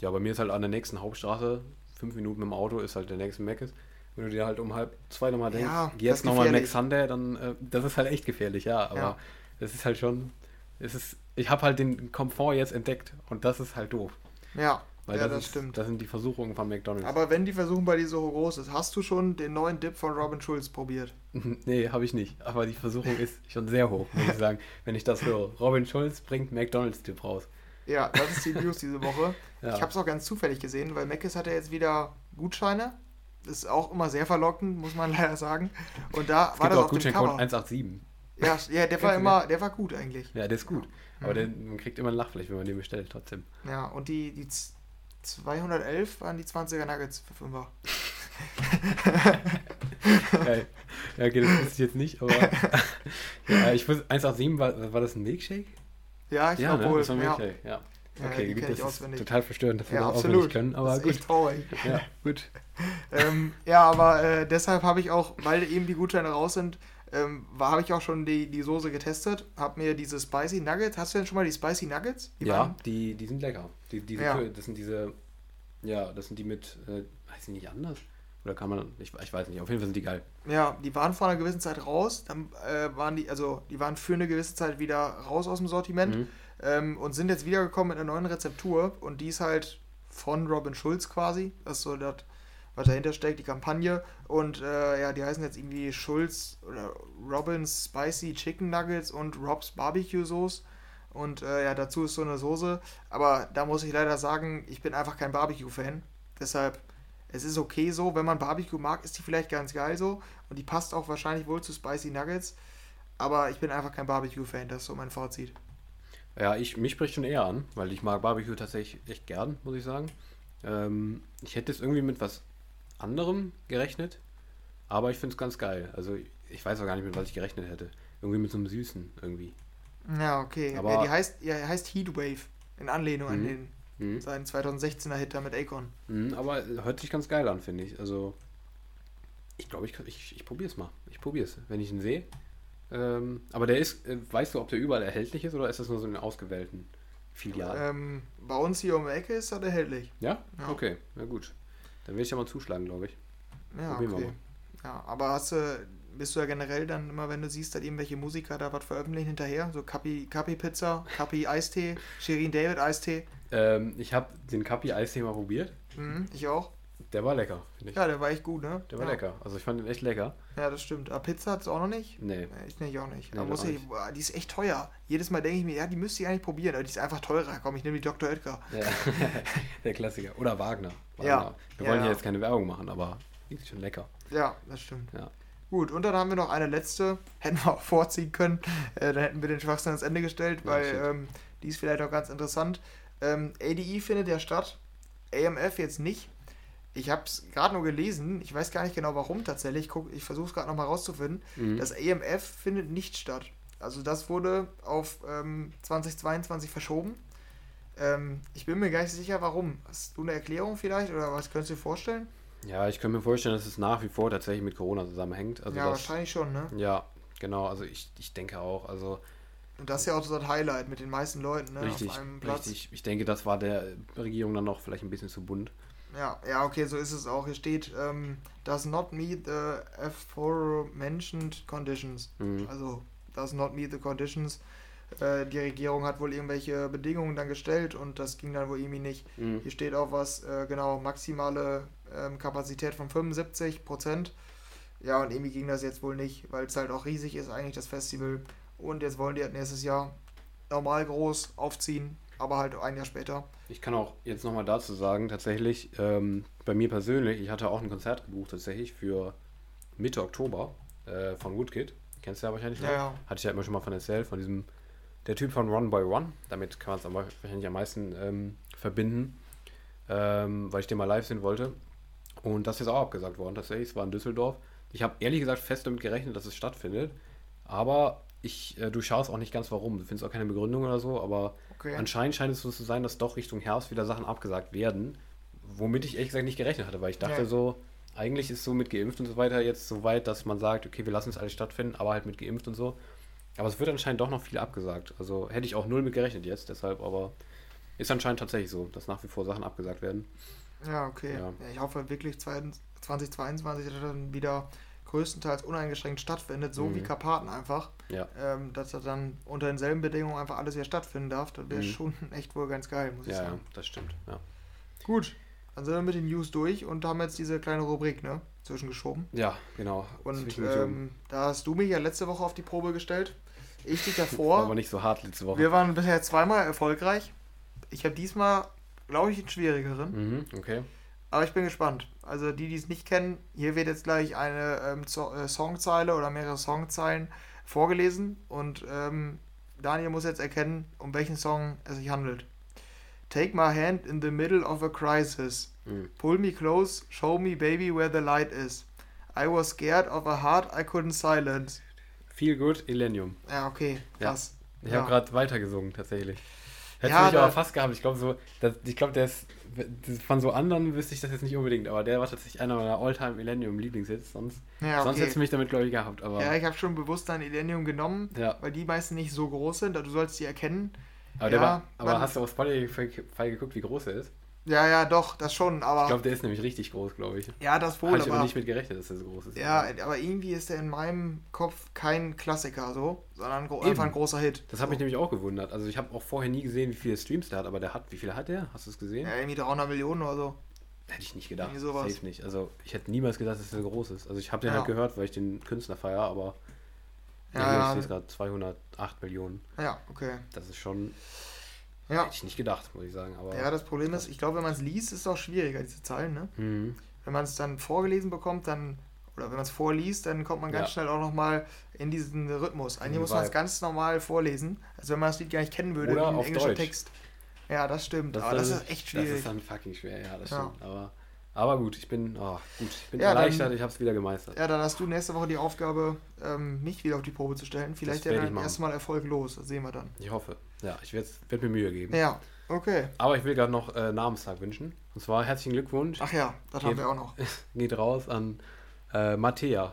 ja, bei mir ist halt an der nächsten Hauptstraße, fünf Minuten mit dem Auto, ist halt der nächste ist. Wenn du dir halt um halb zwei nochmal denkst, Ja, jetzt nochmal gefährlich. Sunday, dann äh, das ist halt echt gefährlich, ja. Aber Ja. es ist halt schon, es ist, ich habe halt den Komfort jetzt entdeckt und das ist halt doof. Ja, Weil ja, das, das ist, stimmt. das sind die Versuchungen von McDonalds. Aber wenn die Versuchung bei dir so groß ist, hast du schon den neuen Dip von Robin Schulz probiert? nee, habe ich nicht. Aber die Versuchung ist schon sehr hoch, muss ich sagen, wenn ich das höre. Robin Schulz bringt McDonalds-Tipp raus. Ja, das ist die News diese Woche. Ja. Ich habe es auch ganz zufällig gesehen, weil Meckes hat ja jetzt wieder Gutscheine. Das ist auch immer sehr verlockend, muss man leider sagen. Und da es war gibt das auch auf dem Gutscheincode Cover. 187. Ja, ja, der war immer, der war gut eigentlich. Ja, der ist gut. Aber Mhm. der, man kriegt immer ein Lachfleisch, wenn man den bestellt, trotzdem. Ja, und die, die z- 211 waren die 20er Nuggets für 5er. Geil. Ja, okay, das wusste ich jetzt nicht, aber. ja, ich wusste, 187 war, war das ein Milkshake? Ja, ich ja, glaube ne? wohl. Das war ein ja. Milkshake, ja. Ja, Okay, die gut, kenn ich das ist auswendig. total verstörend, dass wir Ja, das absolut. auswendig können, aber das ist gut. echt traurig. Ja, gut. ähm, ja, aber äh, deshalb habe ich auch, weil eben die Gutscheine raus sind, ähm, habe ich auch schon die, die Soße getestet. Habe mir diese Spicy Nuggets, hast du denn schon mal die Spicy Nuggets? Die ja, waren- die, die sind lecker. Die, diese, Ja. das sind diese, ja, das sind die mit, äh, weiß ich nicht anders? Oder kann man, ich, ich weiß nicht, auf jeden Fall sind die geil. Ja, die waren vor einer gewissen Zeit raus, dann äh, waren die, also die waren für eine gewisse Zeit wieder raus aus dem Sortiment Mhm. Ähm, und sind jetzt wiedergekommen mit einer neuen Rezeptur. Und die ist halt von Robin Schulz quasi, das ist so das, was dahinter steckt, die Kampagne. Und äh, ja, die heißen jetzt irgendwie Schulz oder Robin's Spicy Chicken Nuggets und Rob's Barbecue Sauce. Und äh, ja, dazu ist so eine Soße, aber da muss ich leider sagen, ich bin einfach kein Barbecue-Fan, deshalb es ist okay so, wenn man Barbecue mag, ist die vielleicht ganz geil so. Und die passt auch wahrscheinlich wohl zu Spicy Nuggets, aber ich bin einfach kein Barbecue-Fan, das ist so mein Fazit. Ja, ich, mich spricht schon eher an, weil ich mag Barbecue tatsächlich echt gern, muss ich sagen. Ähm, ich hätte jetzt irgendwie mit was anderem gerechnet, aber ich finde es ganz geil. Also ich weiß auch gar nicht, mit was ich gerechnet hätte. Irgendwie mit so einem Süßen irgendwie. Ja, okay. Aber- ja, die heißt, ja, heißt Heatwave in Anlehnung an Mhm. den Mhm. seinen 2016er Hit da mit Akon. Mhm, aber hört sich ganz geil an, finde ich. Also ich glaube, ich, ich, ich probiere es mal. Ich probiere es, wenn ich ihn sehe. Ähm, aber der ist, äh, weißt du, ob der überall erhältlich ist oder ist das nur so in ausgewählten Filialen? Ähm, bei uns hier um die Ecke ist das erhältlich. ja? ja. Okay, na gut. Dann werde ich ja mal zuschlagen, glaube ich. Ja, Probieren wir okay. mal. Ja, aber hast du bist du ja generell dann immer, wenn du siehst, dass irgendwelche Musiker da was veröffentlichen hinterher? So Kapi, Kapi Pizza, Kapi Eistee, Shirin David Eistee. Ähm, ich habe den Kapi Eistee mal probiert. Mhm, ich auch. Der war lecker, finde ich. Ja, der war echt gut, ne? Der war ja. lecker. Also ich fand den echt lecker. Ja, das stimmt. Aber Pizza hat es auch noch nicht? Nee. Ich nicht, auch nicht. Nee, Aber muss auch ich, nicht. boah, die ist echt teuer. Jedes Mal denke ich mir, ja, die müsste ich eigentlich probieren, aber die ist einfach teurer. Komm, ich nehme die Dr. Oetker. Ja. der Klassiker. Oder Wagner. Wagner. Ja. Wir wollen ja. hier jetzt keine Werbung machen, aber die ist schon lecker. Ja, das stimmt. Ja. Gut, und dann haben wir noch eine letzte, hätten wir auch vorziehen können. Äh, dann hätten wir den Schwachsinn ans Ende gestellt, Ja, weil ähm, die ist vielleicht auch ganz interessant. Ähm, ADI findet ja statt, AMF jetzt nicht. Ich habe es gerade nur gelesen, ich weiß gar nicht genau warum tatsächlich. Ich, guck- ich versuche es gerade nochmal rauszufinden. Mhm. Das AMF findet nicht statt. Also das wurde auf ähm, 2022 verschoben. Ähm, ich bin mir gar nicht sicher, warum. Hast du eine Erklärung vielleicht oder was könntest du dir vorstellen? Ja, ich könnte mir vorstellen, dass es nach wie vor tatsächlich mit Corona zusammenhängt. Also ja, das, wahrscheinlich schon, ne? Ja, genau. Also ich, ich denke auch. Also Und das ist ja auch so das Highlight mit den meisten Leuten, ne? richtig, auf einem Platz. richtig. Ich denke, das war der Regierung dann noch vielleicht ein bisschen zu bunt. Ja, ja, okay, so ist es auch. Hier steht, ähm, does not meet the aforementioned conditions. Mhm. Also, does not meet the conditions. Äh, die Regierung hat wohl irgendwelche Bedingungen dann gestellt und das ging dann wohl irgendwie nicht. Mhm. Hier steht auch was, äh, genau, maximale ähm, Kapazität von 75 Prozent. Ja, und irgendwie ging das jetzt wohl nicht, weil es halt auch riesig ist, eigentlich das Festival. Und jetzt wollen die halt nächstes Jahr normal groß aufziehen, aber halt ein Jahr später. Ich kann auch jetzt nochmal dazu sagen, tatsächlich, ähm, bei mir persönlich, ich hatte auch ein Konzert gebucht tatsächlich für Mitte Oktober äh, von Woodkid. Kennst du ja wahrscheinlich noch? Ja, ja. Hatte ich ja immer schon mal von erzählt, von diesem, der Typ von Run by One. Damit kann man es aber wahrscheinlich am meisten ähm, verbinden, ähm, weil ich den mal live sehen wollte. Und das ist auch abgesagt worden tatsächlich. Es war in Düsseldorf. Ich habe ehrlich gesagt fest damit gerechnet, dass es stattfindet. Aber ich, äh, du schaust auch nicht ganz warum. Du findest auch keine Begründung oder so, aber Okay. Anscheinend scheint es so zu sein, dass doch Richtung Herbst wieder Sachen abgesagt werden, womit ich ehrlich gesagt nicht gerechnet hatte, weil ich dachte Ja. so, eigentlich ist so mit geimpft und so weiter jetzt so weit, dass man sagt, okay, wir lassen es alles stattfinden, aber halt mit geimpft und so. Aber es wird anscheinend doch noch viel abgesagt. Also hätte ich auch null mit gerechnet jetzt, deshalb, aber ist anscheinend tatsächlich so, dass nach wie vor Sachen abgesagt werden. Ja, okay. Ja. Ja. ich hoffe wirklich 2022 dass er dann wieder größtenteils uneingeschränkt stattfindet, so Mhm. wie Karpaten einfach. Ja. Ähm, dass er dann unter denselben Bedingungen einfach alles wieder stattfinden darf. Das wäre Mhm. schon echt wohl ganz geil, muss ich Ja, ja, sagen. das stimmt. Ja, Gut, dann sind wir mit den News durch und haben jetzt diese kleine Rubrik, ne? Zwischengeschoben. ja genau. Und ähm, da hast du mich ja letzte Woche auf die Probe gestellt. Ich dich war davor. aber nicht so hart letzte Woche. Wir waren bisher zweimal erfolgreich. Ich habe diesmal, glaube ich, einen schwierigeren. Mhm, okay. Aber ich bin gespannt. Also die, die es nicht kennen, hier wird jetzt gleich eine ähm, äh, Songzeile oder mehrere Songzeilen vorgelesen und ähm, Daniel muss jetzt erkennen, um welchen Song es sich handelt. Take my hand in the middle of a crisis. Mhm. Pull me close, show me baby where the light is. I was scared of a heart I couldn't silence. Feel good, Illenium. Ja, okay, Ja. krass. Ich Ja. habe gerade weitergesungen, tatsächlich. Hätte Ja, mich aber fast gehabt. Ich glaube, so, das, ich glaube, der ist, von so anderen wüsste ich das jetzt nicht unbedingt, aber der war tatsächlich einer meiner Alltime Millennium Lieblingshits. Sonst, Ja, sonst okay. hättest du mich damit, glaube ich, gehabt. Aber, Ja, ich habe schon bewusst ein Illenium genommen, ja, weil die meisten nicht so groß sind. Du sollst die erkennen. aber, Ja, war, aber hast du auf Spotify geguckt, wie groß er ist? Ja, ja, doch, das schon, aber Ich glaube, der ist nämlich richtig groß, glaube ich. ja, das wohl, Habe ich aber, aber nicht mit gerechnet, dass der so groß ist. ja, aber irgendwie ist der in meinem Kopf kein Klassiker so, sondern Eben. einfach ein großer Hit. Das hat so. mich nämlich auch gewundert. Also ich habe auch vorher nie gesehen, wie viele Streams der hat, aber der hat, wie viele hat der? Hast du es gesehen? ja, irgendwie 300 Millionen oder so. Hätte ich nicht gedacht. Irgendwie sowas. Safe nicht. Also ich hätte niemals gedacht, dass der so groß ist. Also ich habe den Ja. halt gehört, weil ich den Künstler feiere, aber Ja, ja. ich sehe es gerade 208 Millionen. Ja, okay. Das ist schon, Ja. hätte ich nicht gedacht, muss ich sagen. Aber Ja, das Problem ist, ich glaube, wenn man es liest, ist es auch schwieriger, diese Zahlen, ne? Mhm. Wenn man es dann vorgelesen bekommt, dann, oder wenn man es vorliest, dann kommt man ganz Ja. schnell auch nochmal in diesen Rhythmus. Eigentlich muss man es ganz normal vorlesen, als wenn man das Lied gar nicht kennen würde, Oder wie ein englischer. Text. Ja, das stimmt, aber das ist echt Das schwierig. ist dann fucking schwer, ja, das Ja. stimmt. Aber, aber gut, ich bin, oh, gut, ich bin Ja, dann- erleichtert, ich habe es wieder gemeistert. Ja, dann hast du nächste Woche die Aufgabe, ähm, mich wieder auf die Probe zu stellen. Vielleicht ja dann erstmal erfolglos. Das sehen wir dann. Ich hoffe. Ja, ich werde werd mir Mühe geben. Ja, okay. Aber ich will gerade noch äh, Namenstag wünschen. Und zwar herzlichen Glückwunsch. Ach ja, das haben Geht- wir auch noch. Geht raus an äh, Mattea.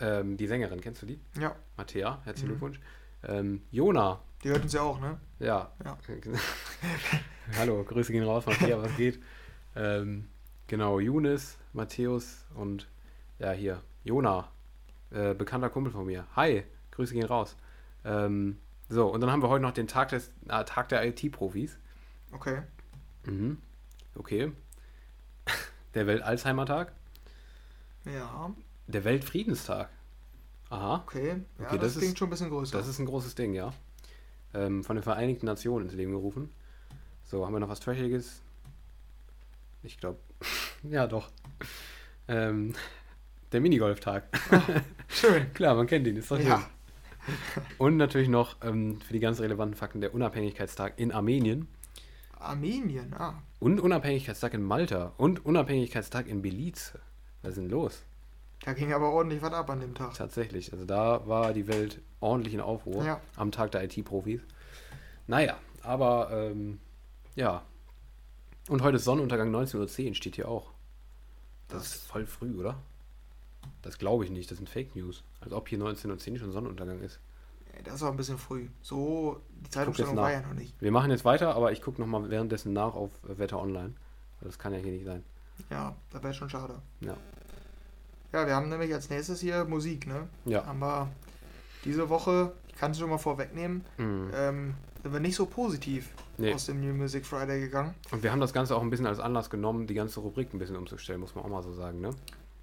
Ähm, die Sängerin, kennst du die? Ja, Mattea, herzlichen Mhm. Glückwunsch. Ähm, Jona, die hört uns ja auch, ne? ja. Ja. Hallo, Grüße gehen raus, Mattea, was geht? Ähm, genau, Younes, Matthäus und ja, hier, Jona. Äh, bekannter Kumpel von mir. Hi, Grüße gehen raus. Ähm, so, und dann haben wir heute noch den Tag, des, äh, Tag der IT-Profis. Okay. Mhm. Okay. Der Welt-Alzheimer-Tag. Ja. Der Weltfriedenstag. Aha. Okay. Ja, Okay, das, das klingt ist- schon ein bisschen größer. Das ist ein großes Ding, ja. Ähm, von den Vereinigten Nationen ins Leben gerufen. So, haben wir noch was Trashiges? Ich glaube, ja doch. Ähm, der Minigolf-Tag. Schön. Klar, man kennt ihn, ist doch Ja. schön. Und natürlich noch ähm, für die ganz relevanten Fakten der Unabhängigkeitstag in Armenien Armenien, ah. und Unabhängigkeitstag in Malta und Unabhängigkeitstag in Belize. Was ist denn los? Da ging aber ordentlich was ab an dem Tag. Tatsächlich. Also da war die Welt ordentlich in Aufruhr Ja. am Tag der IT-Profis. Naja, aber ähm, ja. Und heute ist Sonnenuntergang 19.10 Uhr, steht hier auch. Das, ist voll früh, oder? Das glaube ich nicht, das sind Fake News. Als ob hier 19.10 Uhr schon Sonnenuntergang ist. Das ist auch ein bisschen früh. So, die Zeitumstellung war ja noch nicht. Wir machen jetzt weiter, aber ich gucke nochmal währenddessen nach auf äh, Wetter Online. Das kann ja hier nicht sein. Ja, das wäre schon schade. Ja. Ja, wir haben nämlich als nächstes hier Musik, ne? Ja. Haben wir diese Woche, ich kann es schon mal vorwegnehmen, Mhm. ähm, sind wir nicht so positiv Nee. aus dem New Music Friday gegangen. Und wir haben das Ganze auch ein bisschen als Anlass genommen, die ganze Rubrik ein bisschen umzustellen, muss man auch mal so sagen, ne?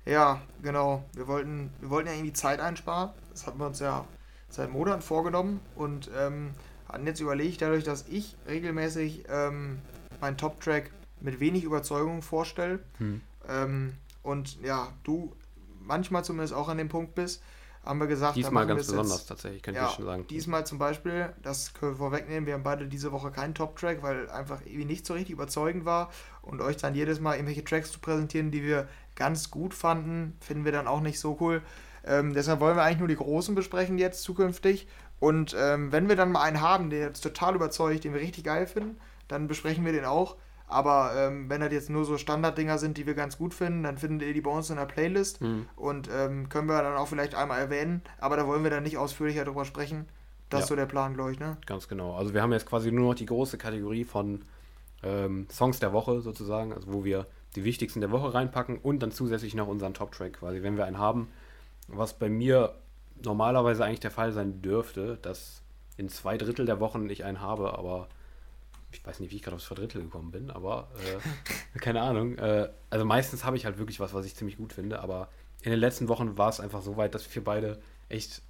Ja, genau. Wir wollten, wir wollten ja irgendwie Zeit einsparen. Das hatten wir uns ja seit Monaten vorgenommen und ähm, hatten jetzt überlegt, dadurch, dass ich regelmäßig ähm, meinen Top-Track mit wenig Überzeugung vorstelle Hm. ähm, und ja, du manchmal zumindest auch an dem Punkt bist, haben wir gesagt, Diesmal ganz es besonders Jetzt, tatsächlich, könnte ja, ich schon sagen. diesmal zum Beispiel, das können wir vorwegnehmen, wir haben beide diese Woche keinen Top-Track, weil einfach irgendwie nicht so richtig überzeugend war und euch dann jedes Mal irgendwelche Tracks zu präsentieren, die wir ganz gut fanden, finden wir dann auch nicht so cool. Ähm, deshalb wollen wir eigentlich nur die großen besprechen jetzt zukünftig. Und ähm, wenn wir dann mal einen haben, der jetzt total überzeugt, den wir richtig geil finden, dann besprechen wir den auch. Aber ähm, wenn das jetzt nur so Standarddinger sind, die wir ganz gut finden, dann findet ihr die bei uns in der Playlist Hm. und ähm, können wir dann auch vielleicht einmal erwähnen. Aber da wollen wir dann nicht ausführlicher drüber sprechen. Das Ja. ist so der Plan, glaube ich, ne? Ganz genau. Also wir haben jetzt quasi nur noch die große Kategorie von ähm, Songs der Woche sozusagen, also wo wir die wichtigsten der Woche reinpacken und dann zusätzlich noch unseren Top-Track quasi, wenn wir einen haben. Was bei mir normalerweise eigentlich der Fall sein dürfte, dass in zwei Drittel der Wochen ich einen habe, aber ich weiß nicht, wie ich gerade aufs Verdrittel gekommen bin, aber äh, keine Ahnung. Äh, also meistens habe ich halt wirklich was, was ich ziemlich gut finde, aber in den letzten Wochen war es einfach so weit, dass wir beide echt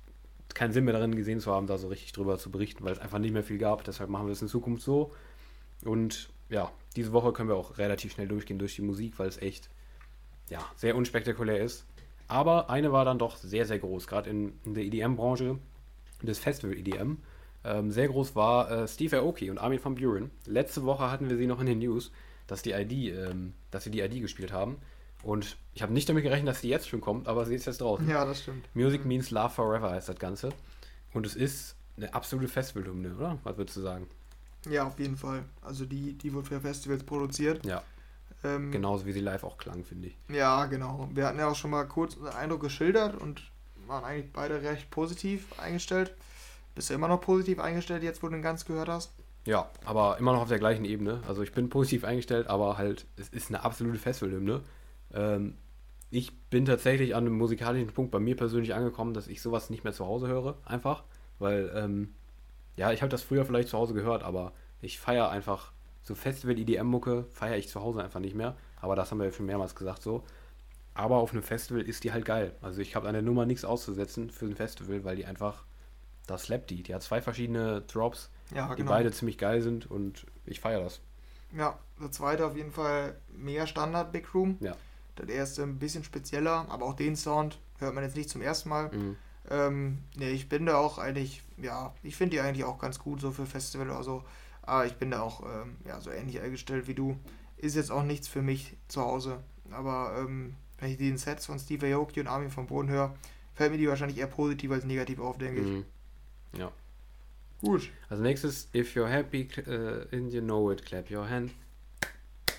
keinen Sinn mehr darin gesehen zu haben, da so richtig drüber zu berichten, weil es einfach nicht mehr viel gab. Deshalb machen wir es in Zukunft so. Und ja, diese Woche können wir auch relativ schnell durchgehen durch die Musik, weil es echt ja, sehr unspektakulär ist. Aber eine war dann doch sehr, sehr groß, gerade in, in der EDM-Branche, des Festival-EDM. Ähm, sehr groß war äh, Steve Aoki und Armin van Buren. Letzte Woche hatten wir sie noch in den News, dass die ID, ähm, dass sie die ID gespielt haben. Und ich habe nicht damit gerechnet, dass sie jetzt schon kommt, aber sie ist jetzt draußen. Ja, das stimmt. Music Means Love Forever heißt das Ganze. Und es ist eine absolute Festivalhymne, oder? Was würdest du sagen? Ja, auf jeden Fall. Also die, die wird für Festivals produziert. Ja, Ähm, genauso wie sie live auch klang, finde ich. Ja, genau. Wir hatten ja auch schon mal kurz unseren Eindruck geschildert und waren eigentlich beide recht positiv eingestellt. Bist du immer noch positiv eingestellt, jetzt wo du den ganz gehört hast? Ja, aber immer noch auf der gleichen Ebene. Also ich bin positiv eingestellt, aber halt, es ist eine absolute Festivalhymne. Ähm, ich bin tatsächlich an einem musikalischen Punkt bei mir persönlich angekommen, dass ich sowas nicht mehr zu Hause höre, einfach. Weil, ähm, ja, ich habe das früher vielleicht zu Hause gehört, aber ich feiere einfach so Festival-IDM-Mucke, feiere ich zu Hause einfach nicht mehr. Aber das haben wir ja schon mehrmals gesagt so. Aber auf einem Festival ist die halt geil. Also ich habe an der Nummer nichts auszusetzen für ein Festival, weil die einfach, das slappt die. Die hat zwei verschiedene Drops, Ja, die genau. beide ziemlich geil sind und ich feiere das. Ja, der zweite auf jeden Fall mehr Standard Big Room. Ja. Der erste ein bisschen spezieller, aber auch den Sound hört man jetzt nicht zum ersten Mal. Mhm. Ähm, nee, ich bin da auch eigentlich, ja, ich finde die eigentlich auch ganz gut so für Festival oder so. Aber ich bin da auch ähm, ja, so ähnlich eingestellt wie du. Ist jetzt auch nichts für mich zu Hause. Aber ähm, wenn ich die Sets von Steve Aoki und Armin von Boden höre, fällt mir die wahrscheinlich eher positiv als negativ auf, denke ich. Ja. Gut, Also nächstes, if you're happy uh, and you know it, clap your hand.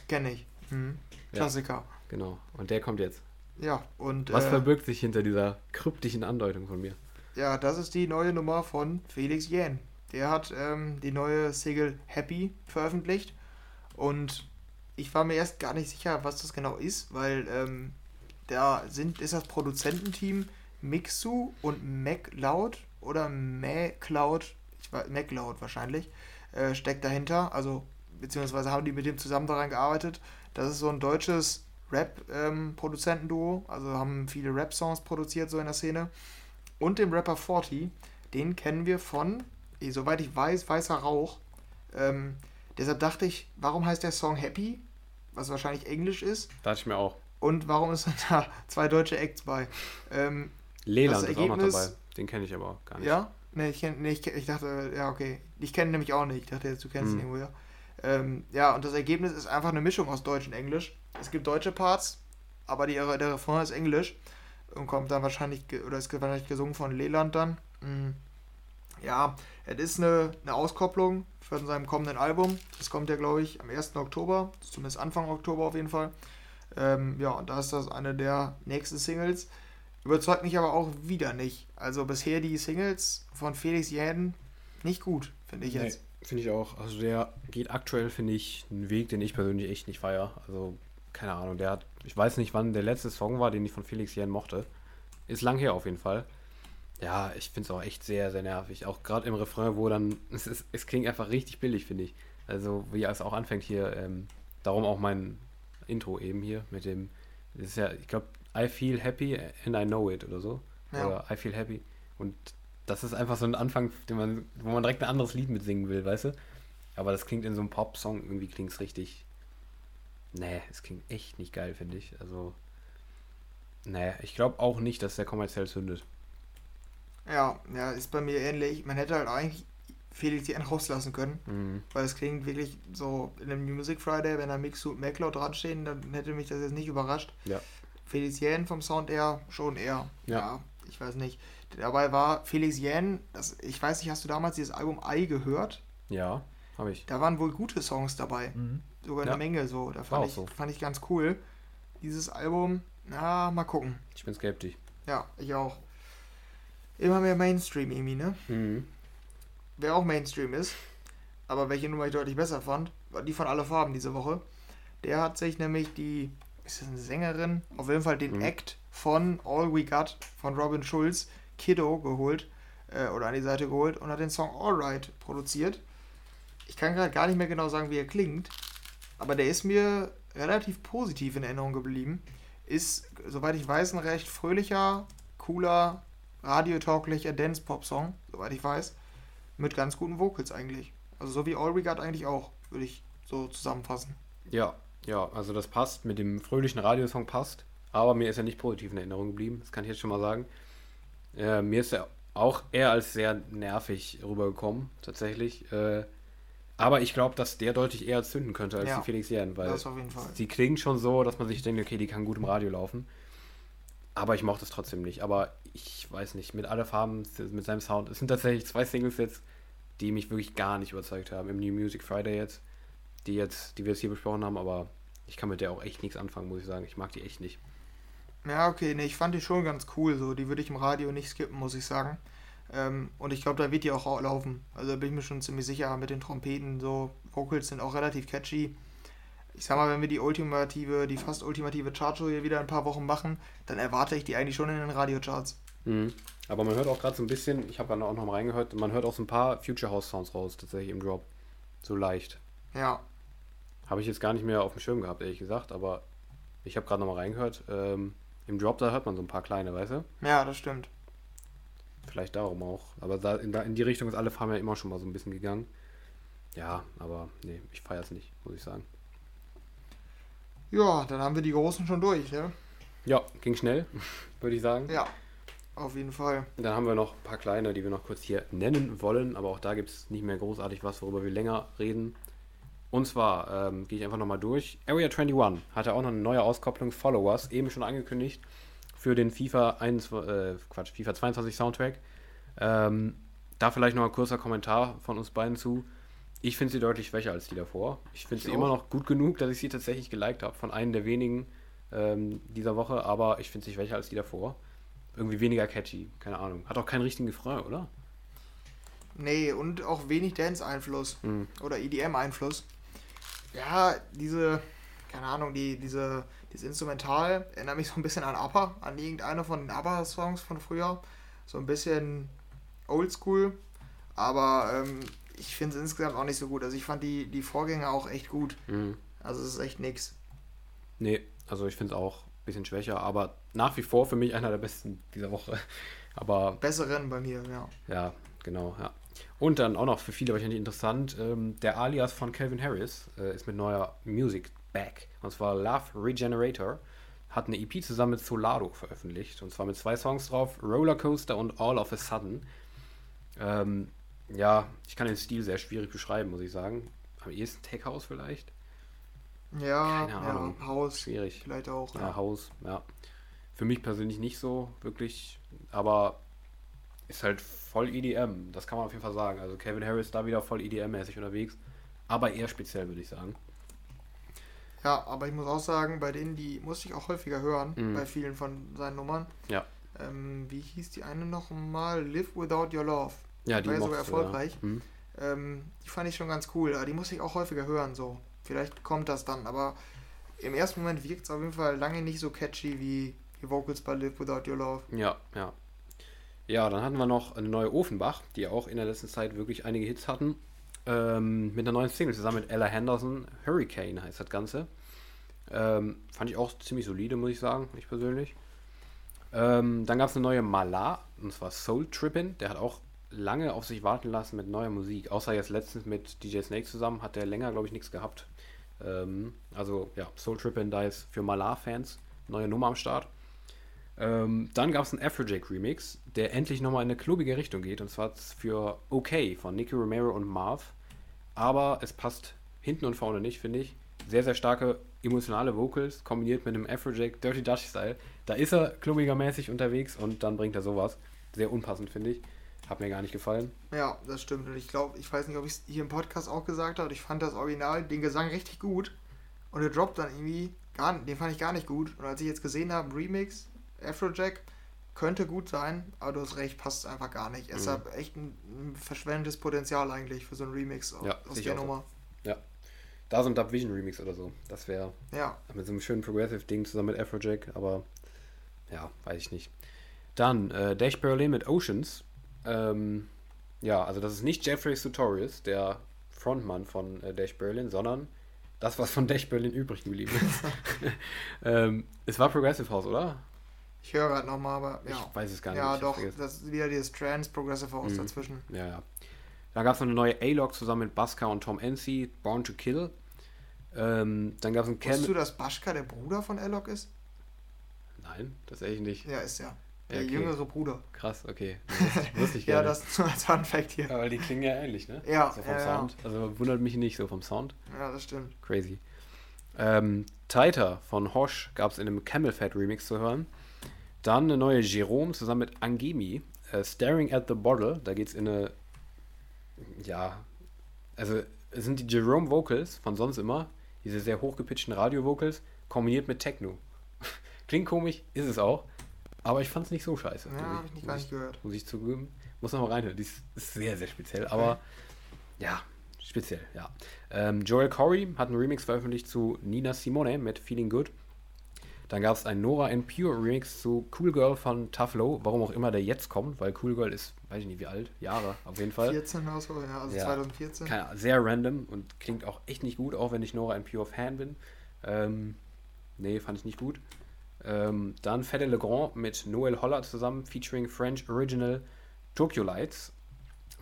kenne ich. Mhm. Ja. Klassiker. Genau. Und der kommt jetzt. Ja, und Was äh, verbirgt sich hinter dieser kryptischen Andeutung von mir? Ja, das ist die neue Nummer von Felix Jähn. Der hat ähm, die neue Single Happy veröffentlicht und ich war mir erst gar nicht sicher, was das genau ist, weil ähm, da sind, ist das Produzententeam Mixu und MacLeod oder MacLeod, ich weiß, MacLeod wahrscheinlich, äh, steckt dahinter. Also, beziehungsweise haben die mit dem zusammen daran gearbeitet. Das ist so ein deutsches Rap-Produzentenduo. Ähm, also haben viele Rap-Songs produziert, so in der Szene. Und dem Rapper 40, den kennen wir von, eh, soweit ich weiß, Weißer Rauch. Ähm, deshalb dachte ich, warum heißt der Song Happy? Was wahrscheinlich Englisch ist. Dachte ich mir auch. Und warum ist da zwei deutsche Acts bei? Ähm, Leland ist auch noch dabei. Den kenne ich aber gar nicht. Ja? Nee, ich, kenn, nee, ich, ich dachte, ja, okay. Ich kenne nämlich auch nicht. Ich dachte jetzt, du kennst hm. ihn irgendwo, ja. Ähm, ja, und das Ergebnis ist einfach eine Mischung aus Deutsch und Englisch. Es gibt deutsche Parts, aber die, der Refrain ist Englisch und kommt dann wahrscheinlich, oder ist wahrscheinlich gesungen von Leland dann. Mhm. Ja, es ist eine, eine Auskopplung von seinem kommenden Album. Das kommt ja, glaube ich, am 1. Oktober, zumindest Anfang Oktober auf jeden Fall. Ähm, ja, und da ist das eine der nächsten Singles. Überzeugt mich aber auch wieder nicht. Also bisher die Singles von Felix Jäden nicht gut, finde ich jetzt. Nee, finde ich auch. Also der geht aktuell, finde ich, einen Weg, den ich persönlich echt nicht feiere. Also keine Ahnung, der hat, ich weiß nicht, wann der letzte Song war, den ich von Felix Jähn mochte. Ist lang her auf jeden Fall. Ja, ich finde es auch echt sehr, sehr nervig. Auch gerade im Refrain, wo dann, es, ist, es klingt einfach richtig billig, finde ich. Also, wie es auch anfängt hier, ähm, darum auch mein Intro eben hier mit dem, das ist ja, ich glaube, I feel happy and I know it oder so. Ja. Oder I feel happy. Und das ist einfach so ein Anfang, den man, wo man direkt ein anderes Lied mitsingen will, weißt du? Aber das klingt in so einem Pop-Song, irgendwie klingt es richtig, Nee, es klingt echt nicht geil, finde ich. Also, nee, ich glaube auch nicht, dass der kommerziell zündet. Ja, ja, ist bei mir ähnlich. Man hätte halt eigentlich Felix Jen rauslassen können, mhm. weil es klingt wirklich so in einem New Music Friday, wenn da Mixu und MacLeod dran stehen, dann hätte mich das jetzt nicht überrascht. Ja. Felix Jen vom Sound eher schon eher. Ja. ja. ich weiß nicht. Dabei war Felix Jen, das, ich weiß nicht, hast du damals dieses Album Ei gehört? Ja, habe ich. Da waren wohl gute Songs dabei. Mhm sogar eine ja. Menge so. Da fand ich, so. fand ich ganz cool. Dieses Album, na, mal gucken. Ich bin skeptisch. Ja, ich auch. Immer mehr Mainstream irgendwie, ne? Mhm. Wer auch Mainstream ist, aber welche Nummer ich deutlich besser fand, war die von Alle Farben diese Woche. Der hat sich nämlich die, ist das eine Sängerin? Auf jeden Fall den mhm. Act von All We Got von Robin Schulz, Kiddo, geholt äh, oder an die Seite geholt und hat den Song Alright produziert. Ich kann gerade gar nicht mehr genau sagen, wie er klingt, aber der ist mir relativ positiv in Erinnerung geblieben. Ist, soweit ich weiß, ein recht fröhlicher, cooler, radiotauglicher Dance-Pop-Song, soweit ich weiß. Mit ganz guten Vocals eigentlich. Also so wie All We Got eigentlich auch, würde ich so zusammenfassen. Ja, ja, also das passt, mit dem fröhlichen Radiosong passt, aber mir ist er nicht positiv in Erinnerung geblieben, das kann ich jetzt schon mal sagen. Äh, mir ist er auch eher als sehr nervig rübergekommen, tatsächlich. Äh, aber ich glaube, dass der deutlich eher zünden könnte als ja, die Felix Jähn, weil das auf jeden Fall. sie klingt schon so, dass man sich denkt, okay, die kann gut im Radio laufen. Aber ich mochte es trotzdem nicht. Aber ich weiß nicht, mit alle Farben, mit seinem Sound. Es sind tatsächlich zwei Singles jetzt, die mich wirklich gar nicht überzeugt haben. Im New Music Friday jetzt, die jetzt, die wir jetzt hier besprochen haben, aber ich kann mit der auch echt nichts anfangen, muss ich sagen. Ich mag die echt nicht. Ja, okay, nee, ich fand die schon ganz cool. So, die würde ich im Radio nicht skippen, muss ich sagen. Ähm, und ich glaube, da wird die auch laufen. Also da bin ich mir schon ziemlich sicher mit den Trompeten. So, Vocals sind auch relativ catchy. Ich sag mal, wenn wir die ultimative, die fast ultimative Chartshow hier wieder ein paar Wochen machen, dann erwarte ich die eigentlich schon in den Radiocharts. Mhm. Aber man hört auch gerade so ein bisschen, ich habe gerade auch noch mal reingehört, man hört auch so ein paar Future House Sounds raus, tatsächlich im Drop. So leicht. Ja. Habe ich jetzt gar nicht mehr auf dem Schirm gehabt, ehrlich gesagt, aber ich habe gerade noch mal reingehört. Ähm, Im Drop, da hört man so ein paar kleine, weißt du? Ja, das stimmt. Vielleicht darum auch. Aber da, in, da, in die Richtung ist alle Farben ja immer schon mal so ein bisschen gegangen. Ja, aber nee, ich feiere es nicht, muss ich sagen. Ja, dann haben wir die Großen schon durch, ja? Ja, ging schnell, würde ich sagen. Ja, auf jeden Fall. Dann haben wir noch ein paar kleine, die wir noch kurz hier nennen wollen, aber auch da gibt es nicht mehr großartig was, worüber wir länger reden. Und zwar ähm, gehe ich einfach nochmal durch. Area 21 hatte auch noch eine neue Auskopplung, Followers, eben schon angekündigt für den FIFA 1, äh, Quatsch, FIFA 22 Soundtrack. Ähm, da vielleicht noch ein kurzer Kommentar von uns beiden zu. Ich finde sie deutlich schwächer als die davor. Ich finde sie auch. immer noch gut genug, dass ich sie tatsächlich geliked habe, von einem der wenigen ähm, dieser Woche, aber ich finde sie schwächer als die davor. Irgendwie weniger catchy, keine Ahnung. Hat auch keinen richtigen Refrain, oder? Nee, und auch wenig Dance-Einfluss mhm. oder EDM-Einfluss. Ja, diese keine Ahnung, die, diese, dieses Instrumental erinnert mich so ein bisschen an ABBA, an irgendeine von den ABBA-Songs von früher. So ein bisschen oldschool, aber ähm, ich finde es insgesamt auch nicht so gut. Also ich fand die, die Vorgänger auch echt gut. Mhm. Also es ist echt nix. Nee, also ich finde es auch ein bisschen schwächer, aber nach wie vor für mich einer der besten dieser Woche. Aber Besseren bei mir, ja. ja, genau, ja. Und dann auch noch für viele wahrscheinlich interessant, ähm, der Alias von Calvin Harris äh, ist mit neuer Music back. Und zwar Love Regenerator. Hat eine EP zusammen mit Solado veröffentlicht. Und zwar mit zwei Songs drauf, Rollercoaster und All of a Sudden. Ähm, ja, ich kann den Stil sehr schwierig beschreiben, muss ich sagen. Am ehesten Tech House vielleicht. Ja, Keine Ahnung. ja Haus Schwierig. vielleicht auch. Ja, Haus, ja. Für mich persönlich nicht so wirklich, aber ist halt voll EDM, das kann man auf jeden Fall sagen. Also Kevin Harris da wieder voll EDM-mäßig unterwegs, aber eher speziell, würde ich sagen. Ja, aber ich muss auch sagen, bei denen, die musste ich auch häufiger hören, Mhm. bei vielen von seinen Nummern. Ja. Ähm, wie hieß die eine noch mal? Live Without Your Love. Ja, die War ja sogar du, ja. erfolgreich. Mhm. Ähm, die fand ich schon ganz cool, aber die muss ich auch häufiger hören, so. Vielleicht kommt das dann, aber im ersten Moment wirkt es auf jeden Fall lange nicht so catchy wie die Vocals bei Live Without Your Love. Ja, ja. Ja, dann hatten wir noch eine neue Ofenbach, die auch in der letzten Zeit wirklich einige Hits hatten. Ähm, mit einer neuen Single zusammen mit Ella Henderson. Hurricane heißt das Ganze. Ähm, fand ich auch ziemlich solide, muss ich sagen, ich persönlich. Ähm, dann gab es eine neue Mala, und zwar Soul Trippin. Der hat auch lange auf sich warten lassen mit neuer Musik. Außer jetzt letztens mit DJ Snake zusammen hat der länger, glaube ich, nichts gehabt. Ähm, also ja, Soul Trippin, da ist für Mala-Fans neue Nummer am Start. Ähm, dann gab es einen Afrojack Remix, der endlich nochmal in eine klubige Richtung geht. Und zwar für OK von Nicky Romero und Marv. Aber es passt hinten und vorne nicht, finde ich. Sehr, sehr starke emotionale Vocals kombiniert mit einem Afrojack Dirty Dutch Style. Da ist er klubigermäßig unterwegs und dann bringt er sowas. Sehr unpassend, finde ich. Hat mir gar nicht gefallen. Ja, das stimmt. Und ich glaube, ich weiß nicht, ob ich es hier im Podcast auch gesagt habe, ich fand das Original, den Gesang richtig gut. Und der Drop dann irgendwie, gar, den fand ich gar nicht gut. Und als ich jetzt gesehen habe, Remix, Afrojack, könnte gut sein, aber du hast recht, passt einfach gar nicht. Es Mhm. hat echt ein, ein verschwendetes Potenzial eigentlich für so einen Remix aus, Ja, aus der auch so. Nummer. Da so ein Dub Vision Remix oder so. Das wäre Ja, mit so einem schönen Progressive-Ding zusammen mit Afrojack, aber ja, weiß ich nicht. Dann äh, Dash Berlin mit Oceans. Ähm, ja, also das ist nicht Jeffrey Sutorius, der Frontmann von äh, Dash Berlin, sondern das, was von Dash Berlin übrig geblieben ist. ähm, es war Progressive House, oder? Ich höre gerade nochmal, aber ja. Ich weiß es gar nicht. Ja, doch, das ist wieder dieses Trans Progressive House Mhm. dazwischen. Ja, ja. Dann gab es eine neue A-Log zusammen mit Baska und Tom NC, Born to Kill. Ähm, dann gab es Wusstest Cam. du, dass Baschka der Bruder von Elok ist? Nein, tatsächlich nicht. Ja, ist ja. Der Ja, okay. jüngere Bruder. Krass, okay. Wusste ich, wusste ich Ja, das nur als Fun Fact hier. Ja, weil die klingen ja ähnlich, ne? Ja, So vom ja, ja. Sound. Also wundert mich nicht so vom Sound. Ja, das stimmt. Crazy. Ähm, Taita von Hosh gab es in einem Camel Fat Remix zu hören. Dann eine neue Jerome zusammen mit Angemi. Äh, Staring at the Bottle. Da geht es in eine. Ja. Also, es sind die Jerome Vocals von sonst immer. Diese sehr hochgepitchten Radio-Vocals. Kombiniert mit Techno. Klingt komisch, ist es auch. Aber ich fand es nicht so scheiße. Ja, muss habe ich nicht, gar muss nicht gehört. muss ich zugeben. Muss noch mal reinhören. Die ist, ist sehr, sehr speziell. Aber ja, speziell, ja. Ähm, Joel Corey hat einen Remix veröffentlicht zu Nina Simone mit Feeling Good. Dann gab es einen Nora and Pure Remix zu Cool Girl von Tough Low. Warum auch immer der jetzt kommt, weil Cool Girl ist, weiß ich nicht wie alt, Jahre auf jeden Fall. 14 oder so, ja, also Ja. 2014. Keine Ahnung, sehr random und klingt auch echt nicht gut, auch wenn ich Nora and Pure Fan bin. Ähm, nee, fand ich nicht gut. Ähm, dann Fede Legrand mit Noel Holler zusammen, featuring French Original Tokyo Lights.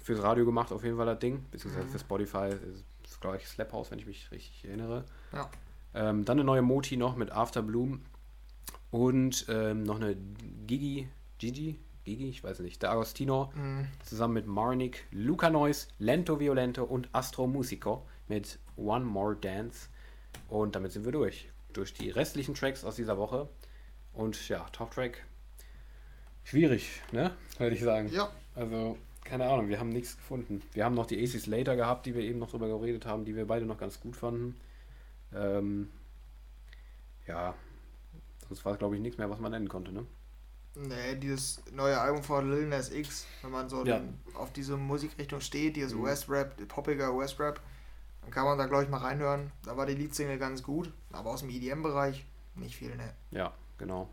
Fürs Radio gemacht auf jeden Fall das Ding, beziehungsweise Mhm. für Spotify ist, ist glaube ich Slap House, wenn ich mich richtig erinnere. Ja. Ähm, dann eine neue Moti noch mit After Bloom und ähm, noch eine Gigi, Gigi, Gigi, ich weiß nicht, der Agostino Mhm. zusammen mit Marnik, Luca Nois, Lento Violento und Astro Musico mit One More Dance. Und damit sind wir durch. Durch die restlichen Tracks aus dieser Woche. Und ja, Top Track. Schwierig, ne? Würde ich sagen. Ja, Also, keine Ahnung, wir haben nichts gefunden. Wir haben noch die Aces Later gehabt, die wir eben noch drüber geredet haben, die wir beide noch ganz gut fanden. Ähm, ja, sonst war glaube ich nichts mehr, was man nennen konnte, ne? nee, dieses neue Album von Lil Nas X, wenn man so Ja. den, auf diese Musikrichtung steht, dieses Mhm. US-Rap, poppiger US-Rap, Dann kann man da, glaube ich, mal reinhören. Da war die Leadsingle ganz gut, aber aus dem EDM-Bereich nicht viel, ne? Ja, genau.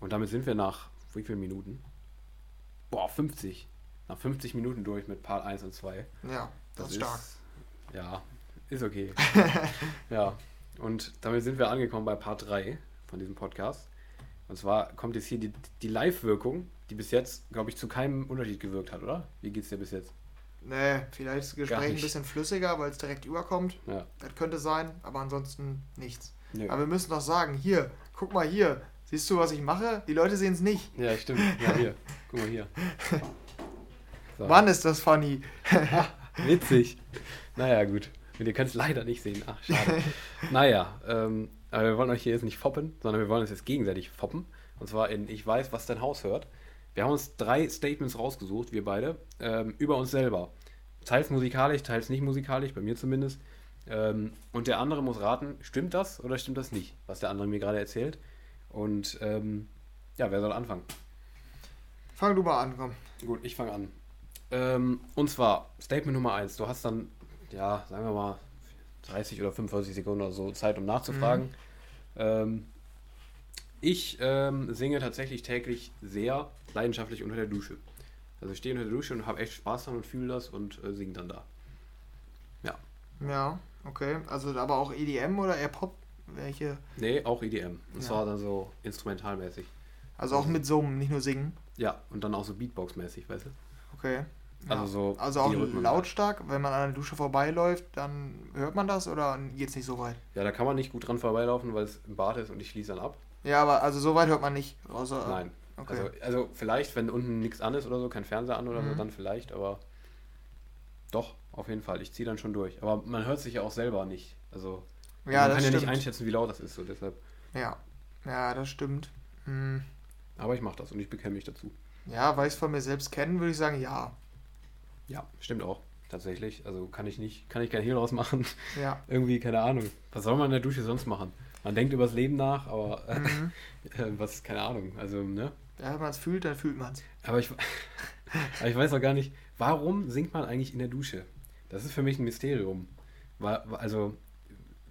Und damit sind wir nach wie vielen Minuten? Boah, 50. Nach 50 Minuten durch mit Part 1 und 2. Ja, das, ist stark. Ja, ist okay. ja, und damit sind wir angekommen bei Part 3 von diesem Podcast. Und zwar kommt jetzt hier die, die Live-Wirkung, die bis jetzt, glaube ich, zu keinem Unterschied gewirkt hat, oder? Wie geht's dir bis jetzt? Nee, vielleicht ist das Gespräch ein bisschen flüssiger, weil es direkt überkommt. Ja. Das könnte sein, aber ansonsten nichts. Nö. Aber wir müssen doch sagen, hier, guck mal hier. Siehst du, was ich mache? Die Leute sehen es nicht. Ja, stimmt. Ja, hier. Guck mal hier. So. Mann, ist das funny. Witzig. Naja, gut. Und ihr könnt es leider nicht sehen. Ach, schade. naja, ähm, aber wir wollen euch hier jetzt nicht foppen, sondern wir wollen uns jetzt gegenseitig foppen. Und zwar in Ich weiß, was dein Haus hört. Wir haben uns drei Statements rausgesucht, wir beide, ähm, über uns selber. Teils musikalisch, teils nicht musikalisch, bei mir zumindest. Ähm, und der andere muss raten, stimmt das oder stimmt das nicht, was der andere mir gerade erzählt. Und ähm, ja, wer soll anfangen? Fang du mal an, komm. Gut, ich fange an. Ähm, und zwar, Statement Nummer 1. Du hast dann, ja, sagen wir mal, 30 oder 45 Sekunden oder so Zeit, um nachzufragen. Ähm, ich ähm, singe tatsächlich täglich sehr leidenschaftlich unter der Dusche. Also ich stehe unter der Dusche und habe echt Spaß dran und fühle das und äh, singe dann da. Ja. Ja, okay. Also aber auch EDM oder eher Pop? Welche? Nee, auch EDM. Und Ja. zwar dann so instrumentalmäßig. Also auch mit Summen, nicht nur singen. Ja, und dann auch so Beatbox-mäßig, weißt du? Okay. Also Ja. so Also auch Rhythmen. lautstark, wenn man an der Dusche vorbeiläuft, dann hört man das oder geht's nicht so weit? Ja, da kann man nicht gut dran vorbeilaufen, weil es im Bad ist und ich schließe dann ab. Ja, aber also so weit hört man nicht. Außer, Nein. Okay. Also, also vielleicht, wenn unten nichts an ist oder so, kein Fernseher an oder so, Mhm. dann vielleicht, aber doch, auf jeden Fall. Ich ziehe dann schon durch. Aber man hört sich ja auch selber nicht. Also ja, man kann ja stimmt. nicht einschätzen, wie laut das ist, so deshalb. ja. ja, das stimmt. Hm. Aber ich mache das und ich bekenne mich dazu. Ja, weil ich es von mir selbst kennen, würde ich sagen, ja. Ja, stimmt auch. Tatsächlich. Also kann ich nicht, kann ich kein Hehl draus machen. Ja. Irgendwie, keine Ahnung. Was soll man in der Dusche sonst machen? Man denkt übers Leben nach, aber äh, Mhm. was, keine Ahnung. Also, ne? ja wenn man es fühlt, dann fühlt man es. Aber ich, aber ich weiß auch gar nicht, warum singt man eigentlich in der Dusche? Das ist für mich ein Mysterium. Also,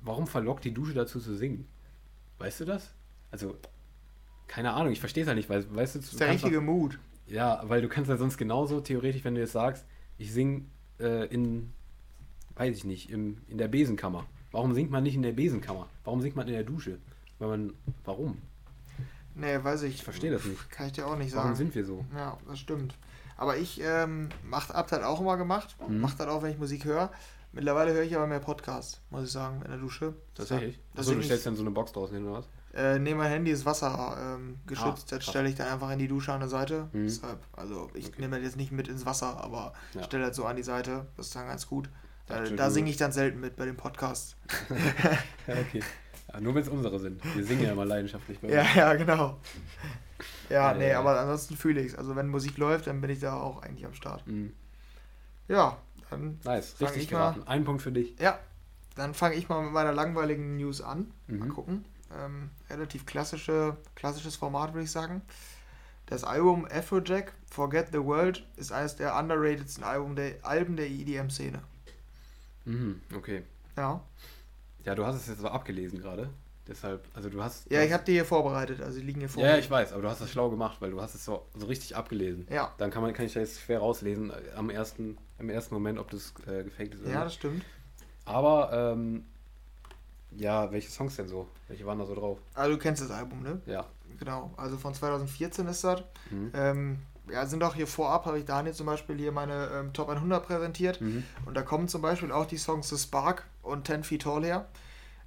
warum verlockt die Dusche dazu zu singen? Weißt du das? Also, keine Ahnung, ich verstehe es halt nicht, weil, weißt du, Das ist der richtige Mut. Ja, weil du kannst ja sonst genauso theoretisch, wenn du jetzt sagst, ich singe äh, in, weiß ich nicht, im, in der Besenkammer. Warum singt man nicht in der Besenkammer? Warum singt man in der Dusche? Weil man, warum? Nee, weiß ich. Ich verstehe das nicht. Kann ich dir auch nicht Warum sagen. sind wir so? Ja, das stimmt. Aber ich ähm, mach, hab das auch immer gemacht. Mhm. Mach das auch, wenn ich Musik höre. Mittlerweile höre ich aber mehr Podcasts, muss ich sagen, in der Dusche. Tatsächlich? Das Achso, du stellst dann so eine Box draußen hin oder was? Äh, nee, mein Handy ist Wasser ähm, geschützt. Ah, das stelle ich dann einfach in die Dusche an der Seite. Mhm. Deshalb, also ich Okay. nehme das jetzt nicht mit ins Wasser, aber Ja. stelle das so an die Seite. Das ist dann ganz gut. Da, da singe ich dann selten mit bei den Podcasts. Ja, okay. Ja, nur wenn es unsere sind. Wir singen ja immer leidenschaftlich bei Ja, uns. ja, genau. Ja, Ja, nee, ja. aber ansonsten fühle ich es. Also wenn Musik läuft, dann bin ich da auch eigentlich am Start. Mhm. Ja, dann, Nice, richtig ich mal- geraten. Ein Punkt für dich. ja, dann fange ich mal mit meiner langweiligen News an. Mal Mhm. gucken. Ähm, relativ klassische, klassisches Format, würde ich sagen. Das Album Afrojack, Forget the World, ist eines der underratedsten Album der, Alben der EDM-Szene. Mhm, okay. Ja. Ja, du hast es jetzt so abgelesen gerade. Deshalb, also du hast. Ja, du ich hast- habe die hier vorbereitet, also die liegen hier vor Ja, ja, ich weiß, aber du hast das schlau gemacht, weil du hast es so, so richtig abgelesen. Ja, Dann kann, man, kann ich da jetzt schwer rauslesen äh, am ersten, im ersten Moment, ob das äh, gefaked ist oder ja, das stimmt. Aber, ähm, ja, welche Songs denn so? Welche waren da so drauf? Also du kennst das Album, ne? Ja. Genau, also von 2014 ist das. Mhm. Ähm, ja, sind auch hier vorab, habe ich Daniel zum Beispiel hier meine ähm, Top 100 präsentiert. Mhm. Und da kommen zum Beispiel auch die Songs The Spark und 10 Feet Tall her.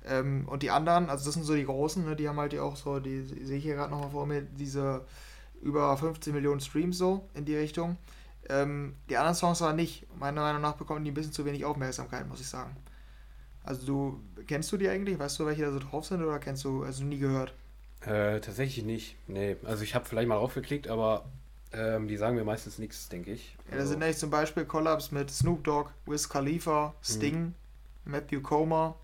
Ähm, und die anderen, also das sind so die großen, ne, die haben halt hier auch so, die sehe ich hier gerade nochmal vor mir, diese über 15 Millionen Streams so in die Richtung. Ähm, die anderen Songs aber nicht. Meiner Meinung nach bekommen die ein bisschen zu wenig Aufmerksamkeit, muss ich sagen. Also du, kennst du die eigentlich? Weißt du, welche da so drauf sind oder kennst du, also nie gehört? Äh, tatsächlich nicht. Nee, also ich habe vielleicht mal draufgeklickt, aber ähm, die sagen mir meistens nichts, denke ich. Ja, da Also, sind nämlich zum Beispiel Collabs mit Snoop Dogg, Wiz Khalifa, Sting, Matthew Comer.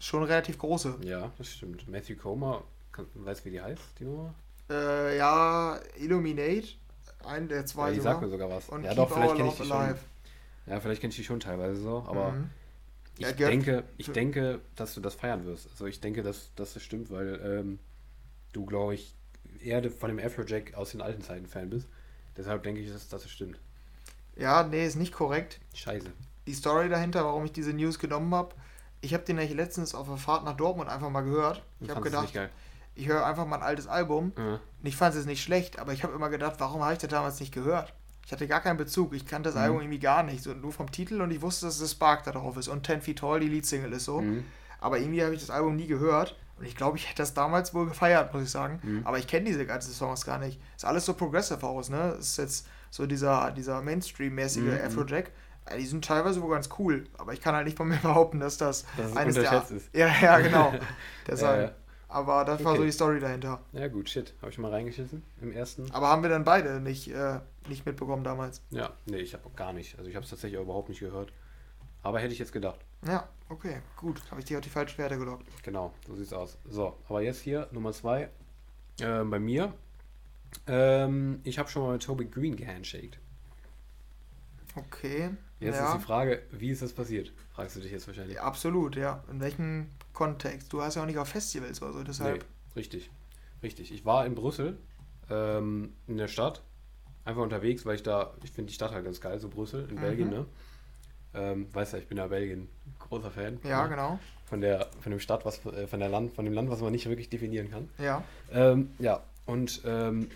Schon relativ große. ja, das stimmt. Matthew Comer, kann, weißt du, wie die heißt, die Nummer? Äh, ja, Illuminate, ein der zwei ja, die sogar. sagt mir sogar was. Und ja, Keep doch, vielleicht kenne ich die schon. Ja, vielleicht kenne ich die schon teilweise so, aber Mhm. Ich Ja, denke, ich denke, dass du das feiern wirst. Also ich denke, dass, dass das stimmt, weil ähm, du, glaube ich, eher von dem Afrojack aus den alten Zeiten Fan bist. Deshalb denke ich, dass, dass es stimmt. Ja, nee, ist nicht korrekt. Scheiße. Die Story dahinter, warum ich diese News genommen habe, ich habe den nämlich letztens auf der Fahrt nach Dortmund einfach mal gehört. Ich habe gedacht, ich höre einfach mal ein altes Album. Ja. Und ich fand es nicht schlecht, aber ich habe immer gedacht, warum habe ich das damals nicht gehört? Ich hatte gar keinen Bezug. Ich kannte das Mhm. Album irgendwie gar nicht. So, nur vom Titel und ich wusste, dass es Spark da drauf ist. Und 10 Feet Tall, die Leadsingle ist so. Mhm. Aber irgendwie habe ich das Album nie gehört. Und ich glaube, ich hätte das damals wohl gefeiert, muss ich sagen. Mhm. Aber ich kenne diese ganzen Songs gar nicht. Ist alles so Progressive House, ne? Ist jetzt so dieser, dieser Mainstream-mäßige Mhm. Afrojack. Äh, Die sind teilweise wohl ganz cool. Aber ich kann halt nicht von mir behaupten, dass das, Dass es eines der. ist. Ja, ja, genau. Deshalb. Aber das war so Okay. die Story dahinter. ja gut, shit. Habe ich mal reingeschissen im ersten? Aber haben wir dann beide nicht, äh, nicht mitbekommen damals. Ja, nee, ich habe gar nicht. Also ich habe es tatsächlich auch überhaupt nicht gehört. Aber hätte ich jetzt gedacht. Ja, okay, gut. Habe ich dich auf die falsche Pferde gelockt. Genau, so sieht's aus. So, aber jetzt hier Nummer zwei. Ähm, bei mir. Ähm, ich habe schon mal mit Toby Green gehandshaked. Okay. Jetzt ja. ist die Frage, wie ist das passiert? Fragst du dich jetzt wahrscheinlich. ja, absolut, ja. In welchem Kontext? Du hast ja auch nicht auf Festivals oder so, deshalb. Nee, richtig. Richtig. Ich war in Brüssel, ähm, in der Stadt, einfach unterwegs, weil ich da, ich finde die Stadt halt ganz geil, so Brüssel in Mhm. Belgien, ne? Ähm, weißt ja, ich bin ja Belgien großer Fan. Ja, ne? genau. Von der, von dem Stadt, was, äh, von der Land, von dem Land, was man nicht wirklich definieren kann. Ja. Ähm, ja, und ähm,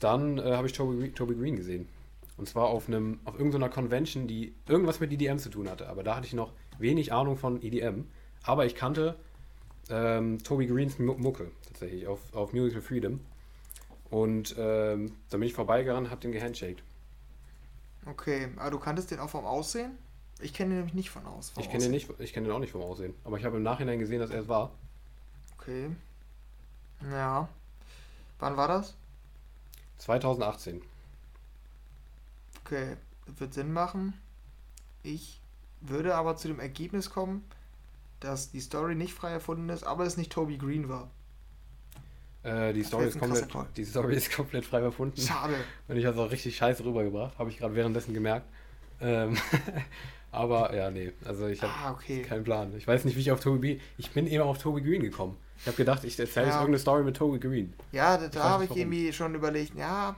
dann äh, habe ich Toby, Toby Green gesehen. Und zwar auf einem, auf irgendeiner Convention, die irgendwas mit EDM zu tun hatte. Aber da hatte ich noch wenig Ahnung von EDM. Aber ich kannte ähm, Toby Greens Mu- Mucke tatsächlich auf, auf Musical Freedom. Und ähm, da bin ich vorbeigerannt, hab den gehandshaked. Okay. Aber du kanntest den auch vom Aussehen? Ich kenne den nämlich nicht von aus. vom Ich kenne den Aussehen. nicht, ich kenne den auch nicht vom Aussehen. Aber ich habe im Nachhinein gesehen, dass er es war. Okay. Ja. Wann war das? 2018. Okay. Wird Sinn machen. Ich würde aber zu dem Ergebnis kommen, dass die Story nicht frei erfunden ist, aber es nicht Toby Green war. Äh, die, Story ist jetzt komplett, die Story ist komplett frei erfunden. Schade. Und ich habe es auch richtig scheiße rübergebracht. Habe ich gerade währenddessen gemerkt. Ähm, aber ja, nee. Also ich habe Ah, okay. keinen Plan. Ich weiß nicht, wie ich auf Toby... Ich bin eben auf Toby Green gekommen. Ich habe gedacht, ich erzähle jetzt Ja. irgendeine Story mit Toby Green. Ja, da, da habe ich irgendwie schon überlegt, ja,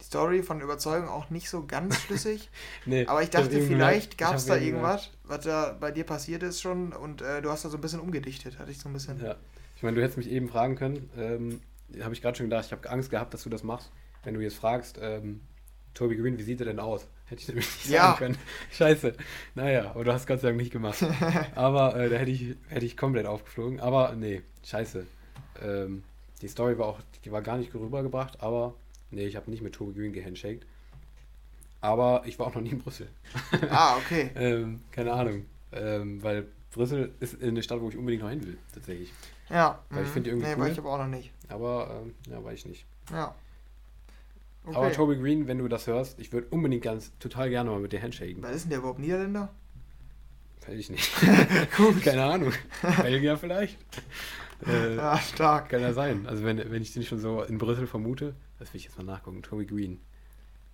die Story von Überzeugung auch nicht so ganz schlüssig. Nee, Aber ich dachte, vielleicht gab es da irgendwas, was da bei dir passiert ist schon und äh, du hast da so ein bisschen umgedichtet, hatte ich so ein bisschen. Ja. Ich meine, du hättest mich eben fragen können. Ähm, habe ich gerade schon gedacht, ich habe Angst gehabt, dass du das machst. Wenn du jetzt fragst, ähm, Toby Green, wie sieht er denn aus? Hätte ich nämlich nicht Ja. sagen können. Scheiße. Naja, aber du hast Gott sei Dank nicht gemacht. aber äh, da hätte ich, hätte ich komplett aufgeflogen. Aber nee, scheiße. Ähm, die Story war auch, die war gar nicht rübergebracht, aber nee, ich habe nicht mit Toby Green gehandshaked. Aber ich war auch noch nie in Brüssel. Ah, okay. ähm, keine Ahnung. Ähm, weil Brüssel ist eine Stadt, wo ich unbedingt noch hin will, tatsächlich. Ja. Weil ich mhm. finde irgendwie Nee, war cool. ich aber auch noch nicht. Aber ähm, ja, war ich nicht. Ja. Okay. Aber Toby Green, wenn du das hörst, ich würde unbedingt ganz total gerne mal mit dir handshaken. Was ist denn der überhaupt Niederländer? Weiß ich nicht. Gut. Keine Ahnung. Belgier vielleicht? Äh, Ja, stark. Kann ja sein. Also wenn, wenn ich den schon so in Brüssel vermute, das will ich jetzt mal nachgucken. Toby Green.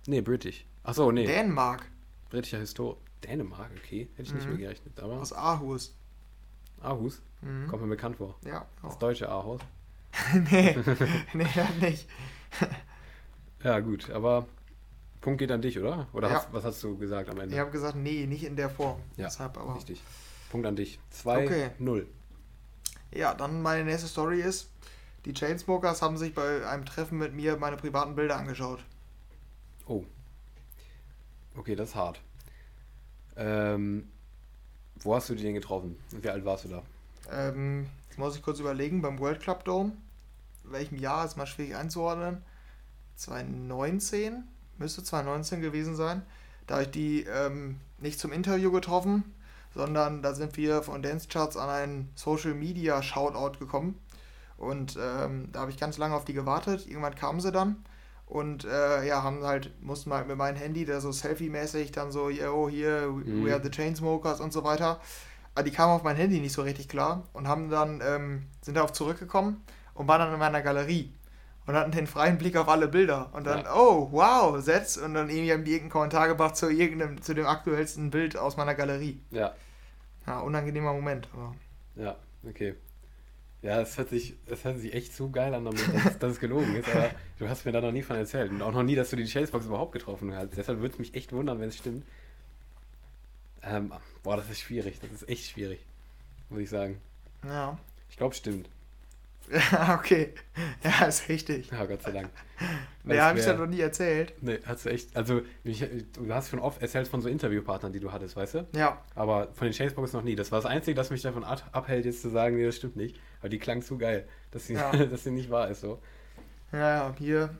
Nee, British. Achso, nee. Dänemark Britischer Historiker. Dänemark, okay. Hätte ich nicht Mhm. mehr gerechnet. Aber aus Aarhus. Aarhus Mhm. kommt mir bekannt vor. Ja. Das Auch. deutsche Aarhus. nee, nee, das nicht. Ja, gut. Aber Punkt geht an dich, oder? Oder Ja. hast, was hast du gesagt am Ende? Ich habe gesagt, nee, nicht in der Form. Ja, Deshalb aber. Richtig. Punkt an dich. 2-0. Okay. Ja, dann meine nächste Story ist, die Chainsmokers haben sich bei einem Treffen mit mir meine privaten Bilder angeschaut. Oh. Okay, das ist hart. Ähm, wo hast du die denn getroffen? Und wie alt warst du da? Ähm, jetzt muss ich kurz überlegen, beim World Club Dome, in welchem Jahr ist mal schwierig einzuordnen. 2019, müsste 2019 gewesen sein. Da habe ich die ähm, nicht zum Interview getroffen, sondern da sind wir von Dance Charts an einen Social Media Shoutout gekommen. Und ähm, da habe ich ganz lange auf die gewartet. Irgendwann kamen sie dann. Und äh, ja, haben halt, mussten halt mit meinem Handy, da so Selfie-mäßig dann so, yo, hier, Mhm. we are the Chainsmokers und so weiter. Aber die kamen auf mein Handy nicht so richtig klar und haben dann, ähm, sind darauf zurückgekommen und waren dann in meiner Galerie und hatten den freien Blick auf alle Bilder. Und dann, Ja. oh, wow, Setz. Und dann irgendwie haben die irgendeinen Kommentar gebracht zu irgendeinem, zu dem aktuellsten Bild aus meiner Galerie. Ja. Ja, unangenehmer Moment, aber. Ja, okay. Ja, es hört sich, es hört sich echt so geil an, damit, dass, dass es gelogen ist, aber du hast mir da noch nie von erzählt. Und auch noch nie, dass du die Chasebox überhaupt getroffen hast. Deshalb würde es mich echt wundern, wenn es stimmt. Ähm, boah, das ist schwierig. Das ist echt schwierig. Muss ich sagen. Ja. Ich glaube, stimmt. Ja, okay. Ja, ist richtig. Ja, Gott sei Dank. Weil ja, habe ich ja noch nie erzählt. Nee, hast du echt. Also, ich, du hast schon oft erzählt von so Interviewpartnern, die du hattest, weißt du? Ja. Aber von den Chasebox noch nie. Das war das Einzige, das mich davon abhält, jetzt zu sagen, nee, das stimmt nicht. Aber die klang zu geil, dass sie, ja. dass sie nicht wahr ist, so. Ja, ja, hier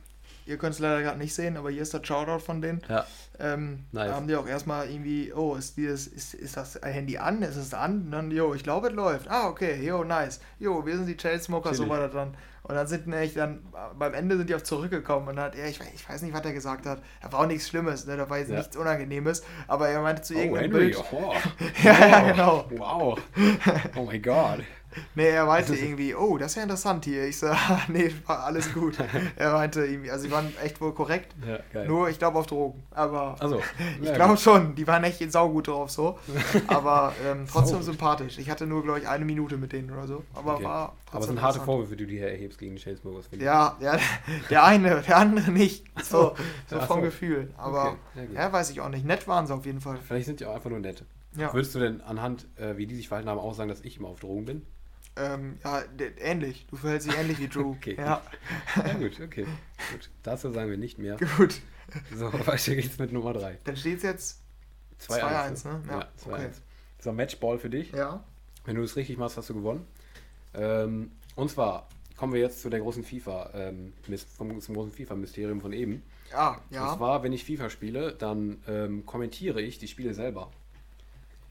Ihr könnt es leider gerade nicht sehen, aber hier ist der Shoutout von denen. Ja. Ähm, nice. Da haben die auch erstmal irgendwie, oh, ist, dieses, ist, ist das Handy an? Ist es an? Und dann, jo, ich glaube, es läuft. Ah, okay, jo, nice. Jo, wir sind die Chainsmokers, so war das dann. Und dann sind echt dann, beim Ende sind die auch zurückgekommen und dann hat er, ich, ich weiß nicht, was er gesagt hat. Da war auch nichts Schlimmes, ne? da war jetzt ja. nichts Unangenehmes, aber er meinte zu oh, irgendeinem Henry, Bild. Oh. ja, ja, genau. Wow. Oh mein Gott. Nee, er meinte irgendwie, oh, das ist ja interessant hier. Ich so, nee, war alles gut. Er meinte irgendwie, also sie waren echt wohl korrekt. Ja, geil. Nur, ich glaube auf Drogen. Aber also, ich glaube schon, die waren echt saugut drauf so. Aber ähm, trotzdem sympathisch. Ich hatte nur, glaube ich, eine Minute mit denen oder so. Aber okay. war Aber es sind harte Vorwürfe, die du hier erhebst gegen die Chainsmokers. Ja, ja, der eine, der andere nicht. So, so vom so. Gefühl. Aber okay. ja, weiß ich auch nicht. Nett waren sie auf jeden Fall. Vielleicht sind die auch einfach nur nett. Ja. Würdest du denn anhand, äh, wie die sich verhalten haben, auch sagen, dass ich immer auf Drogen bin? Ähm, ja, ähnlich. Du verhältst dich ähnlich wie Drew. okay. Ja. ja, gut, okay. Gut. Dazu sagen wir nicht mehr. Gut. So, weiter geht's mit Nummer 3. Dann steht es jetzt 2-1, ne? Ja, 2-1. Okay. So, Matchball für dich. Ja. Wenn du es richtig machst, hast du gewonnen. Ähm, und zwar kommen wir jetzt zu der großen FIFA, ähm, vom, zum großen FIFA-Mysterium von eben. Ja, ja. Und zwar, wenn ich FIFA spiele, dann ähm, kommentiere ich die Spiele selber.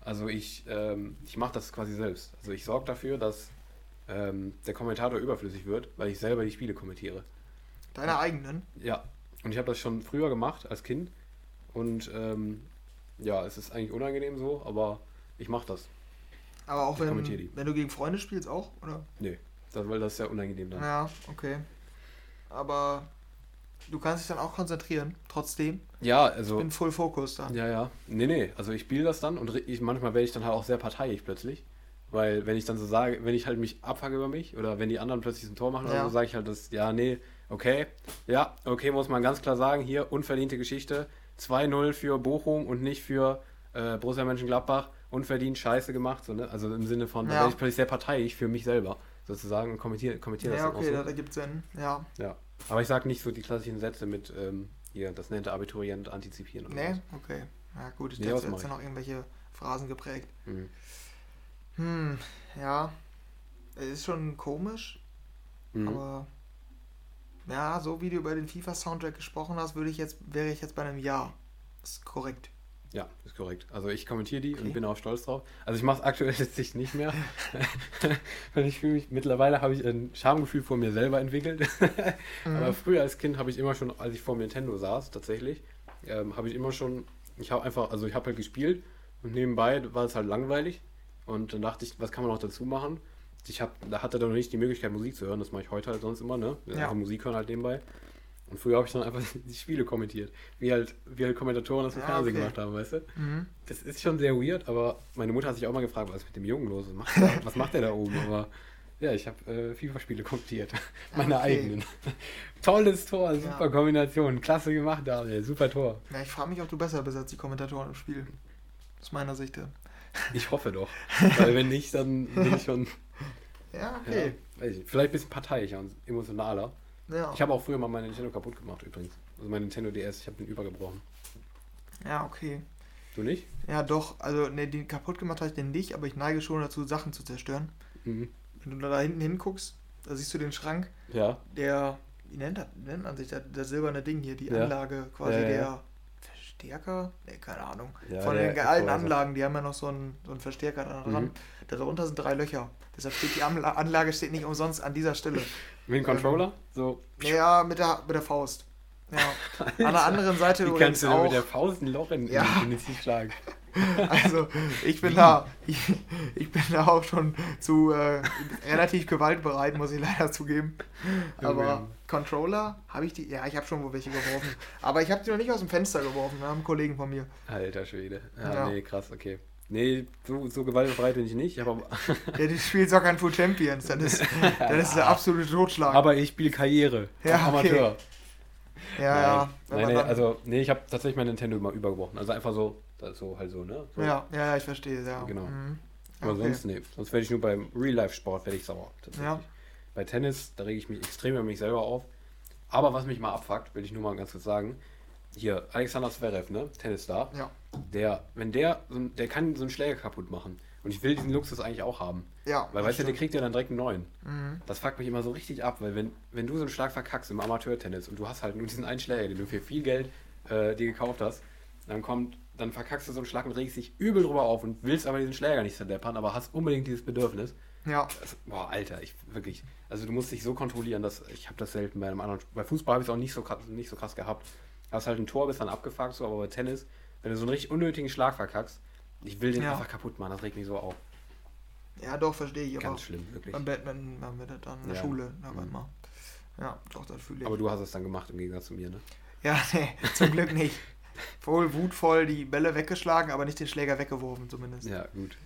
Also ich, ähm, ich mache das quasi selbst. Also ich sorge dafür, dass ähm, der Kommentator überflüssig wird, weil ich selber die Spiele kommentiere. Deine eigenen? Ja. Und ich habe das schon früher gemacht als Kind. Und ähm, ja, es ist eigentlich unangenehm so, aber ich mache das. Aber auch wenn, wenn du gegen Freunde spielst auch, oder? Nee, das, weil das ist ja unangenehm dann. Ja, okay. Aber du kannst dich dann auch konzentrieren, trotzdem. Ja, also. Ich bin Full Focus dann. Ja, ja. Nee, nee. Also ich spiele das dann und ich, manchmal werde ich dann halt auch sehr parteiisch plötzlich. Weil wenn ich dann so sage, wenn ich halt mich abfange über mich oder wenn die anderen plötzlich ein Tor machen, ja. so, sage ich halt das, ja, nee, okay, ja, okay, muss man ganz klar sagen, hier unverdiente Geschichte, 2-0 für Bochum und nicht für äh, Borussia Mönchengladbach, unverdient Scheiße gemacht, so, ne? also im Sinne von, ja. da werde ich plötzlich sehr parteiisch für mich selber sozusagen und kommentiere, kommentiere ja, das okay, auch so. da gibt Sinn, ja. Ja, aber ich sage nicht so die klassischen Sätze mit, ähm, hier, das nennt der Abiturient antizipieren. Oder nee, was. okay. Ja gut, ich nee, jetzt ja noch irgendwelche Phrasen geprägt. Mhm. Hm, ja. Es ist schon komisch, mhm. aber ja, so wie du über den FIFA-Soundtrack gesprochen hast, würde ich jetzt, wäre ich jetzt bei einem Ja. Ist korrekt. Ja, ist korrekt. Also ich kommentiere die okay. und bin auch stolz drauf. Also ich mache es aktuell letztlich nicht mehr. Weil ich fühle mich, mittlerweile habe ich ein Schamgefühl vor mir selber entwickelt. mhm. Aber früher als Kind habe ich immer schon, als ich vor Nintendo saß, tatsächlich, ähm, habe ich immer schon, ich habe einfach, also ich habe halt gespielt und nebenbei war es halt langweilig. Und dann dachte ich, was kann man noch dazu machen? Ich habe, da hatte dann noch nicht die Möglichkeit, Musik zu hören. Das mache ich heute halt sonst immer, ne? Ja. Einfach Musik hören halt nebenbei. Und früher habe ich dann einfach die Spiele kommentiert. Wie halt, wie halt Kommentatoren das im ah, Fernsehen okay. gemacht haben, weißt du? Mhm. Das ist schon sehr weird, aber meine Mutter hat sich auch mal gefragt, was ist mit dem Jungen los? Was macht der, was macht der da oben? Aber ja, ich habe äh, FIFA-Spiele kommentiert. Meine okay. eigenen. Tolles Tor, super ja. Kombination. Klasse gemacht, Daniel. Super Tor. Ja, ich frage mich, ob du besser bist als die Kommentatoren im Spiel. Aus meiner Sicht. Ich hoffe doch. Weil wenn nicht, dann bin ich schon. Ja, okay. Ja, vielleicht ein bisschen parteiischer und emotionaler. Ja. Ich habe auch früher mal mein Nintendo kaputt gemacht übrigens. Also mein Nintendo DS, ich habe den übergebrochen. Ja, okay. Du nicht? Ja, doch. Also, ne, den kaputt gemacht habe ich den nicht, aber ich neige schon dazu, Sachen zu zerstören. Mhm. Wenn du da hinten hinguckst, da siehst du den Schrank. Ja. Der, wie nennt, nennt man sich das, das silberne Ding hier, die ja. Anlage quasi ja, der Verstärker? Ne, keine Ahnung. Von den alten Anlagen, die haben ja noch so einen, so einen Verstärker dran. Mhm. Darunter sind drei Löcher. Deshalb steht die Anlage steht nicht umsonst an dieser Stelle. Mit dem Controller? so. Ja, mit der, mit der Faust. Ja. An der anderen Seite Wie kannst du auch, mit der Faust ein Loch in, ja. in die schlagen? Also, ich bin da, ich, ich, bin da auch schon zu äh, relativ gewaltbereit, muss ich leider zugeben. Aber Controller habe ich die, ja, ich habe schon wo welche geworfen. Aber ich habe die noch nicht aus dem Fenster geworfen, haben Kollegen von mir. Alter Schwede. Ja, ja. nee, krass, okay. Nee, so, so gewaltbereit bin ich nicht. Aber, Ja, du spielst auch kein Full Champions. Das ist, das ist der absolute Totschlag. aber ich spiele Karriere. Ja, okay. Amateur. ja, ja. Nein, nee, dann- also, nee, ich habe tatsächlich mein Nintendo mal übergebrochen. Also einfach so, das so halt so, ne? So. ja, ja, ich verstehe, ja. Genau. Mhm. Aber Okay. sonst, nee. Sonst werde ich nur beim Real-Life-Sport werde ich sauer. Ja. Bei Tennis, da rege ich mich extrem über mich selber auf. Aber was mich mal abfuckt, will ich nur mal ganz kurz sagen. Hier, Alexander Zverev, ne? Tennisstar. Ja. Der, wenn der, der kann so einen Schläger kaputt machen. Und ich will diesen Luxus eigentlich auch haben. Ja, Weil, weißt du, der kriegt ja dann direkt einen neuen. Mhm. Das fuckt mich immer so richtig ab, weil wenn, wenn du so einen Schlag verkackst im Amateurtennis und du hast halt nur diesen einen Schläger, den du für viel Geld äh, dir gekauft hast, dann kommt, dann verkackst du so einen Schlag und regst dich übel drüber auf und willst aber diesen Schläger nicht zerdeppern, aber hast unbedingt dieses Bedürfnis. Ja, Das, boah, Alter, ich wirklich. Also du musst dich so kontrollieren, dass ich habe das selten bei einem anderen. Bei Fußball habe ich es auch nicht so krass, nicht so krass gehabt. Hast halt ein Tor, bist dann abgefuckt, so, aber bei Tennis, wenn du so einen richtig unnötigen Schlag verkackst, ich will den Ja. einfach kaputt machen, das regt mich so auf. ja, doch, verstehe ich. Aber Ganz schlimm, wirklich. beim Badminton haben wir das dann in der Ja. Schule. Aber Mhm. immer. Ja, doch, das fühle ich. Aber du hast es dann gemacht im Gegensatz zu mir, ne? Ja, nee, zum Glück nicht. Wohl wutvoll die Bälle weggeschlagen, aber nicht den Schläger weggeworfen zumindest. Ja. Ja, gut.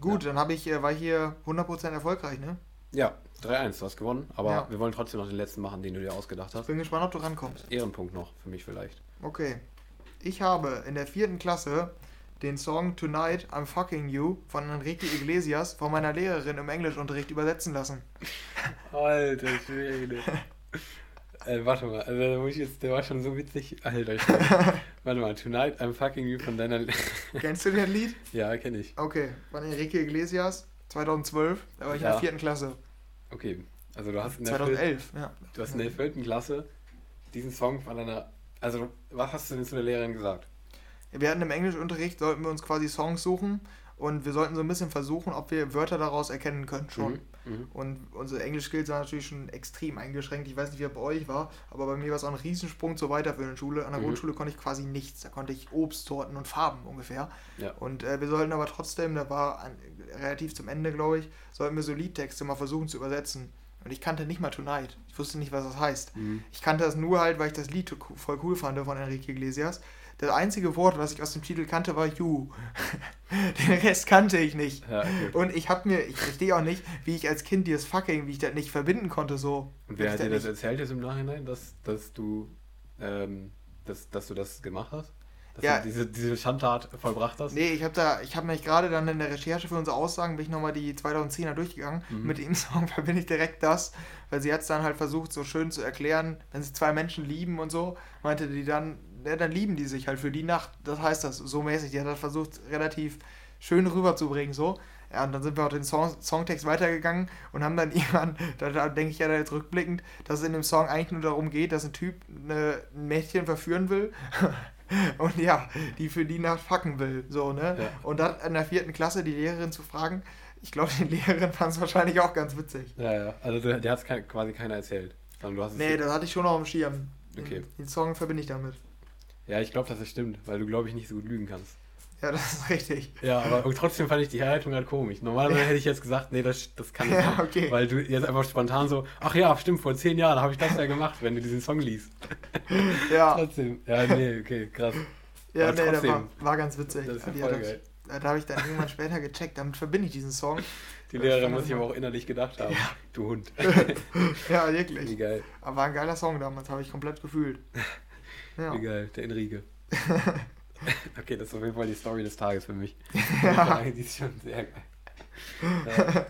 Gut, dann habe ich, äh, war ich hier 100% erfolgreich, ne? Ja, 3-1, du hast gewonnen, aber Ja. wir wollen trotzdem noch den letzten machen, den du dir ausgedacht Ich hast. bin gespannt, ob du rankommst. Ehrenpunkt noch, für mich vielleicht. Okay. Ich habe in der vierten Klasse den Song Tonight I'm Fucking You von Enrique Iglesias von meiner Lehrerin im Englischunterricht übersetzen lassen. Alter Schwede. äh, warte mal, also da muss ich jetzt, der war schon so witzig. Alter Schwede. Warte mal, Tonight I'm fucking you von deiner. Kennst du den Lied? ja, kenne ich. Okay, von Enrique Iglesias, 2012, da war ich in Ja. der vierten Klasse. Okay, also du hast in der, vierten, 2011, ja. du hast in der vierten Klasse diesen Song von deiner. Also, was hast du denn zu der Lehrerin gesagt? Wir hatten im Englischunterricht, sollten wir uns quasi Songs suchen und wir sollten so ein bisschen versuchen, ob wir Wörter daraus erkennen können schon. Mhm. Mhm. Und unsere Englisch-Skills waren natürlich schon extrem eingeschränkt. Ich weiß nicht, wie er bei euch war, aber bei mir war es auch ein Riesensprung zur weiterführenden Schule. An der Mhm. Grundschule konnte ich quasi nichts. Da konnte ich Obst, Torten und Farben ungefähr. Ja. Und äh, wir sollten aber trotzdem, da war an, relativ zum Ende, glaube ich, sollten wir so Liedtexte mal versuchen zu übersetzen. Und ich kannte nicht mal Tonight. Ich wusste nicht, was das heißt. Mhm. Ich kannte das nur halt, weil ich das Lied voll cool fand von Enrique Iglesias. Das einzige Wort, was ich aus dem Titel kannte, war You. Den Rest kannte ich nicht. Ja, okay. Und ich hab mir, ich verstehe auch nicht, wie ich als Kind dieses Fucking, wie ich das nicht verbinden konnte, so. Und wer hat dir das das erzählt jetzt im Nachhinein, dass, dass du ähm, dass, dass du das gemacht hast? Dass Ja. du diese, diese Schandtat vollbracht hast? Nee, ich habe da, ich habe mich gerade dann in der Recherche für unsere Aussagen, bin ich nochmal die 2010er durchgegangen. Mhm. Mit dem Song verbinde ich direkt das, weil sie hat es dann halt versucht, so schön zu erklären, wenn sich zwei Menschen lieben und so, meinte die dann, ja, dann lieben die sich halt für die Nacht. Das heißt das, so mäßig. Die hat das versucht, relativ schön rüberzubringen, so. Ja, und dann sind wir auch den Song, Songtext weitergegangen und haben dann irgendwann, da, da denke ich ja da jetzt rückblickend, dass es in dem Song eigentlich nur darum geht, dass ein Typ eine, ein Mädchen verführen will und ja, die für die Nacht fucken will, so, ne? Ja. Und dann in der vierten Klasse die Lehrerin zu fragen, ich glaube, die Lehrerin fand es wahrscheinlich auch ganz witzig. Ja, ja. Also du, der hat es quasi keiner erzählt. Sondern du hast Nee, das hatte ich schon noch im Schirm. Den, Okay. den Song verbinde ich damit. Ja, ich glaube, dass das stimmt, weil du, glaube ich, nicht so gut lügen kannst. Ja, das ist richtig. Ja, aber trotzdem fand ich die Herleitung halt komisch. Normalerweise hätte ich jetzt gesagt, nee, das, das kann ich Ja, nicht. okay. Weil du jetzt einfach spontan so, ach ja, stimmt, vor zehn Jahren habe ich das ja gemacht, wenn du diesen Song liest. Ja, Trotzdem. Ja, nee, okay, krass. ja aber nee, das war, trotzdem. war ganz witzig. Das ist ja voll geil. da habe ich dann irgendwann später gecheckt, damit verbinde ich diesen Song. Die Ich Lehrerin muss sich aber auch innerlich gedacht haben. Du Hund. Ja, Wie wirklich. geil, Aber war ein geiler Song damals, habe ich komplett gefühlt. Ja. wie geil, der Enrique. okay, das ist auf jeden Fall die Story des Tages für mich. Ja. Die ist schon sehr geil. Ja,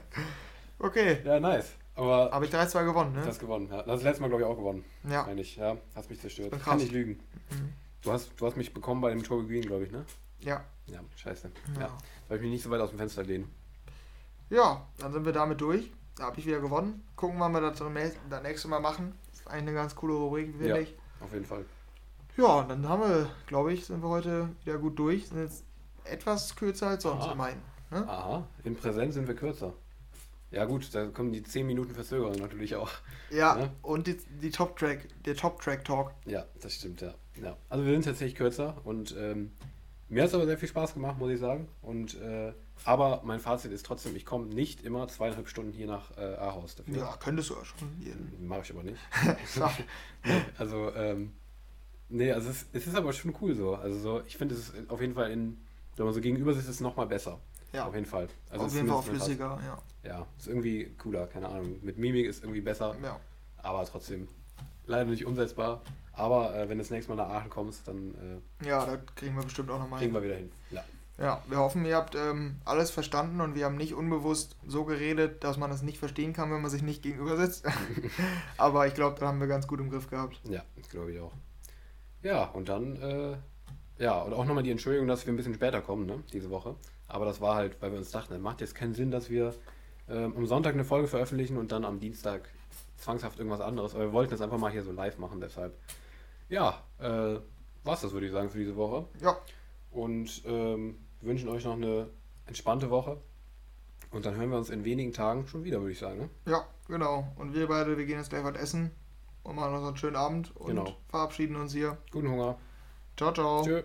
Okay, ja nice. Aber habe ich 3-2 gewonnen, du ne? hast gewonnen. Ja. Das letzte Mal, glaube ich, auch gewonnen. Ja. Meine ich, ja. Hast mich zerstört. Krass. Kann nicht lügen. Mhm. Du hast, du hast mich bekommen bei dem Toby Green, glaube ich, ne? Ja. Ja, scheiße. Ja. Ja. Soll ich mich nicht so weit aus dem Fenster lehnen? ja, dann sind wir damit durch. Da habe ich wieder gewonnen. Gucken, wann wir das das nächste Mal machen. Das ist eigentlich eine ganz coole Rubrik, finde Ja. ich. Auf jeden Fall. Ja, und dann haben wir, glaube ich, sind wir heute wieder gut durch. Sind jetzt etwas kürzer als sonst Aha. immerhin. Ne? Aha, in Präsenz sind wir kürzer. Ja gut, da kommen die 10 Minuten Verzögerung natürlich auch. Ja, Ne? und die, die Top-Track, der Top-Track-Talk. Ja, das stimmt, ja. ja. Also wir sind tatsächlich kürzer und ähm, mir hat es aber sehr viel Spaß gemacht, muss ich sagen. Und äh, aber mein Fazit ist trotzdem, ich komme nicht immer zweieinhalb Stunden hier nach äh, Ahaus dafür. Ja, könntest du ja schon. Mache ich aber nicht. Also, ähm, nee, also es, es ist aber schon cool so. Also so, ich finde es auf jeden Fall in, wenn man so gegenüber sitzt, ist es nochmal besser. Ja. Auf jeden Fall. Also Auf jeden Fall auch flüssiger, ja. Ja, ist irgendwie cooler, keine Ahnung. Mit Mimik ist irgendwie besser, ja. aber trotzdem leider nicht umsetzbar. Aber äh, wenn du das nächste Mal nach Aachen kommst, dann äh, Ja, da kriegen wir bestimmt auch nochmal kriegen wir wieder hin. Ja. Ja, wir hoffen, ihr habt ähm, alles verstanden und wir haben nicht unbewusst so geredet, dass man es nicht verstehen kann, wenn man sich nicht gegenüber sitzt. Aber ich glaube, da haben wir ganz gut im Griff gehabt. Ja, glaube ich auch. Ja, und dann, äh, ja, und auch nochmal die Entschuldigung, dass wir ein bisschen später kommen, ne, diese Woche. Aber das war halt, weil wir uns dachten, es macht jetzt keinen Sinn, dass wir ähm, am Sonntag eine Folge veröffentlichen und dann am Dienstag zwangshaft irgendwas anderes. Aber wir wollten es einfach mal hier so live machen, deshalb. Ja, äh, war's das, würde ich sagen, für diese Woche. Ja, Und ähm, wünschen euch noch eine entspannte Woche. Und dann hören wir uns in wenigen Tagen schon wieder, würde ich sagen. Ne? ja, genau. Und wir beide, wir gehen jetzt gleich was essen und machen so einen schönen Abend und Genau. verabschieden uns hier. Guten Hunger. Ciao, ciao. Tschö.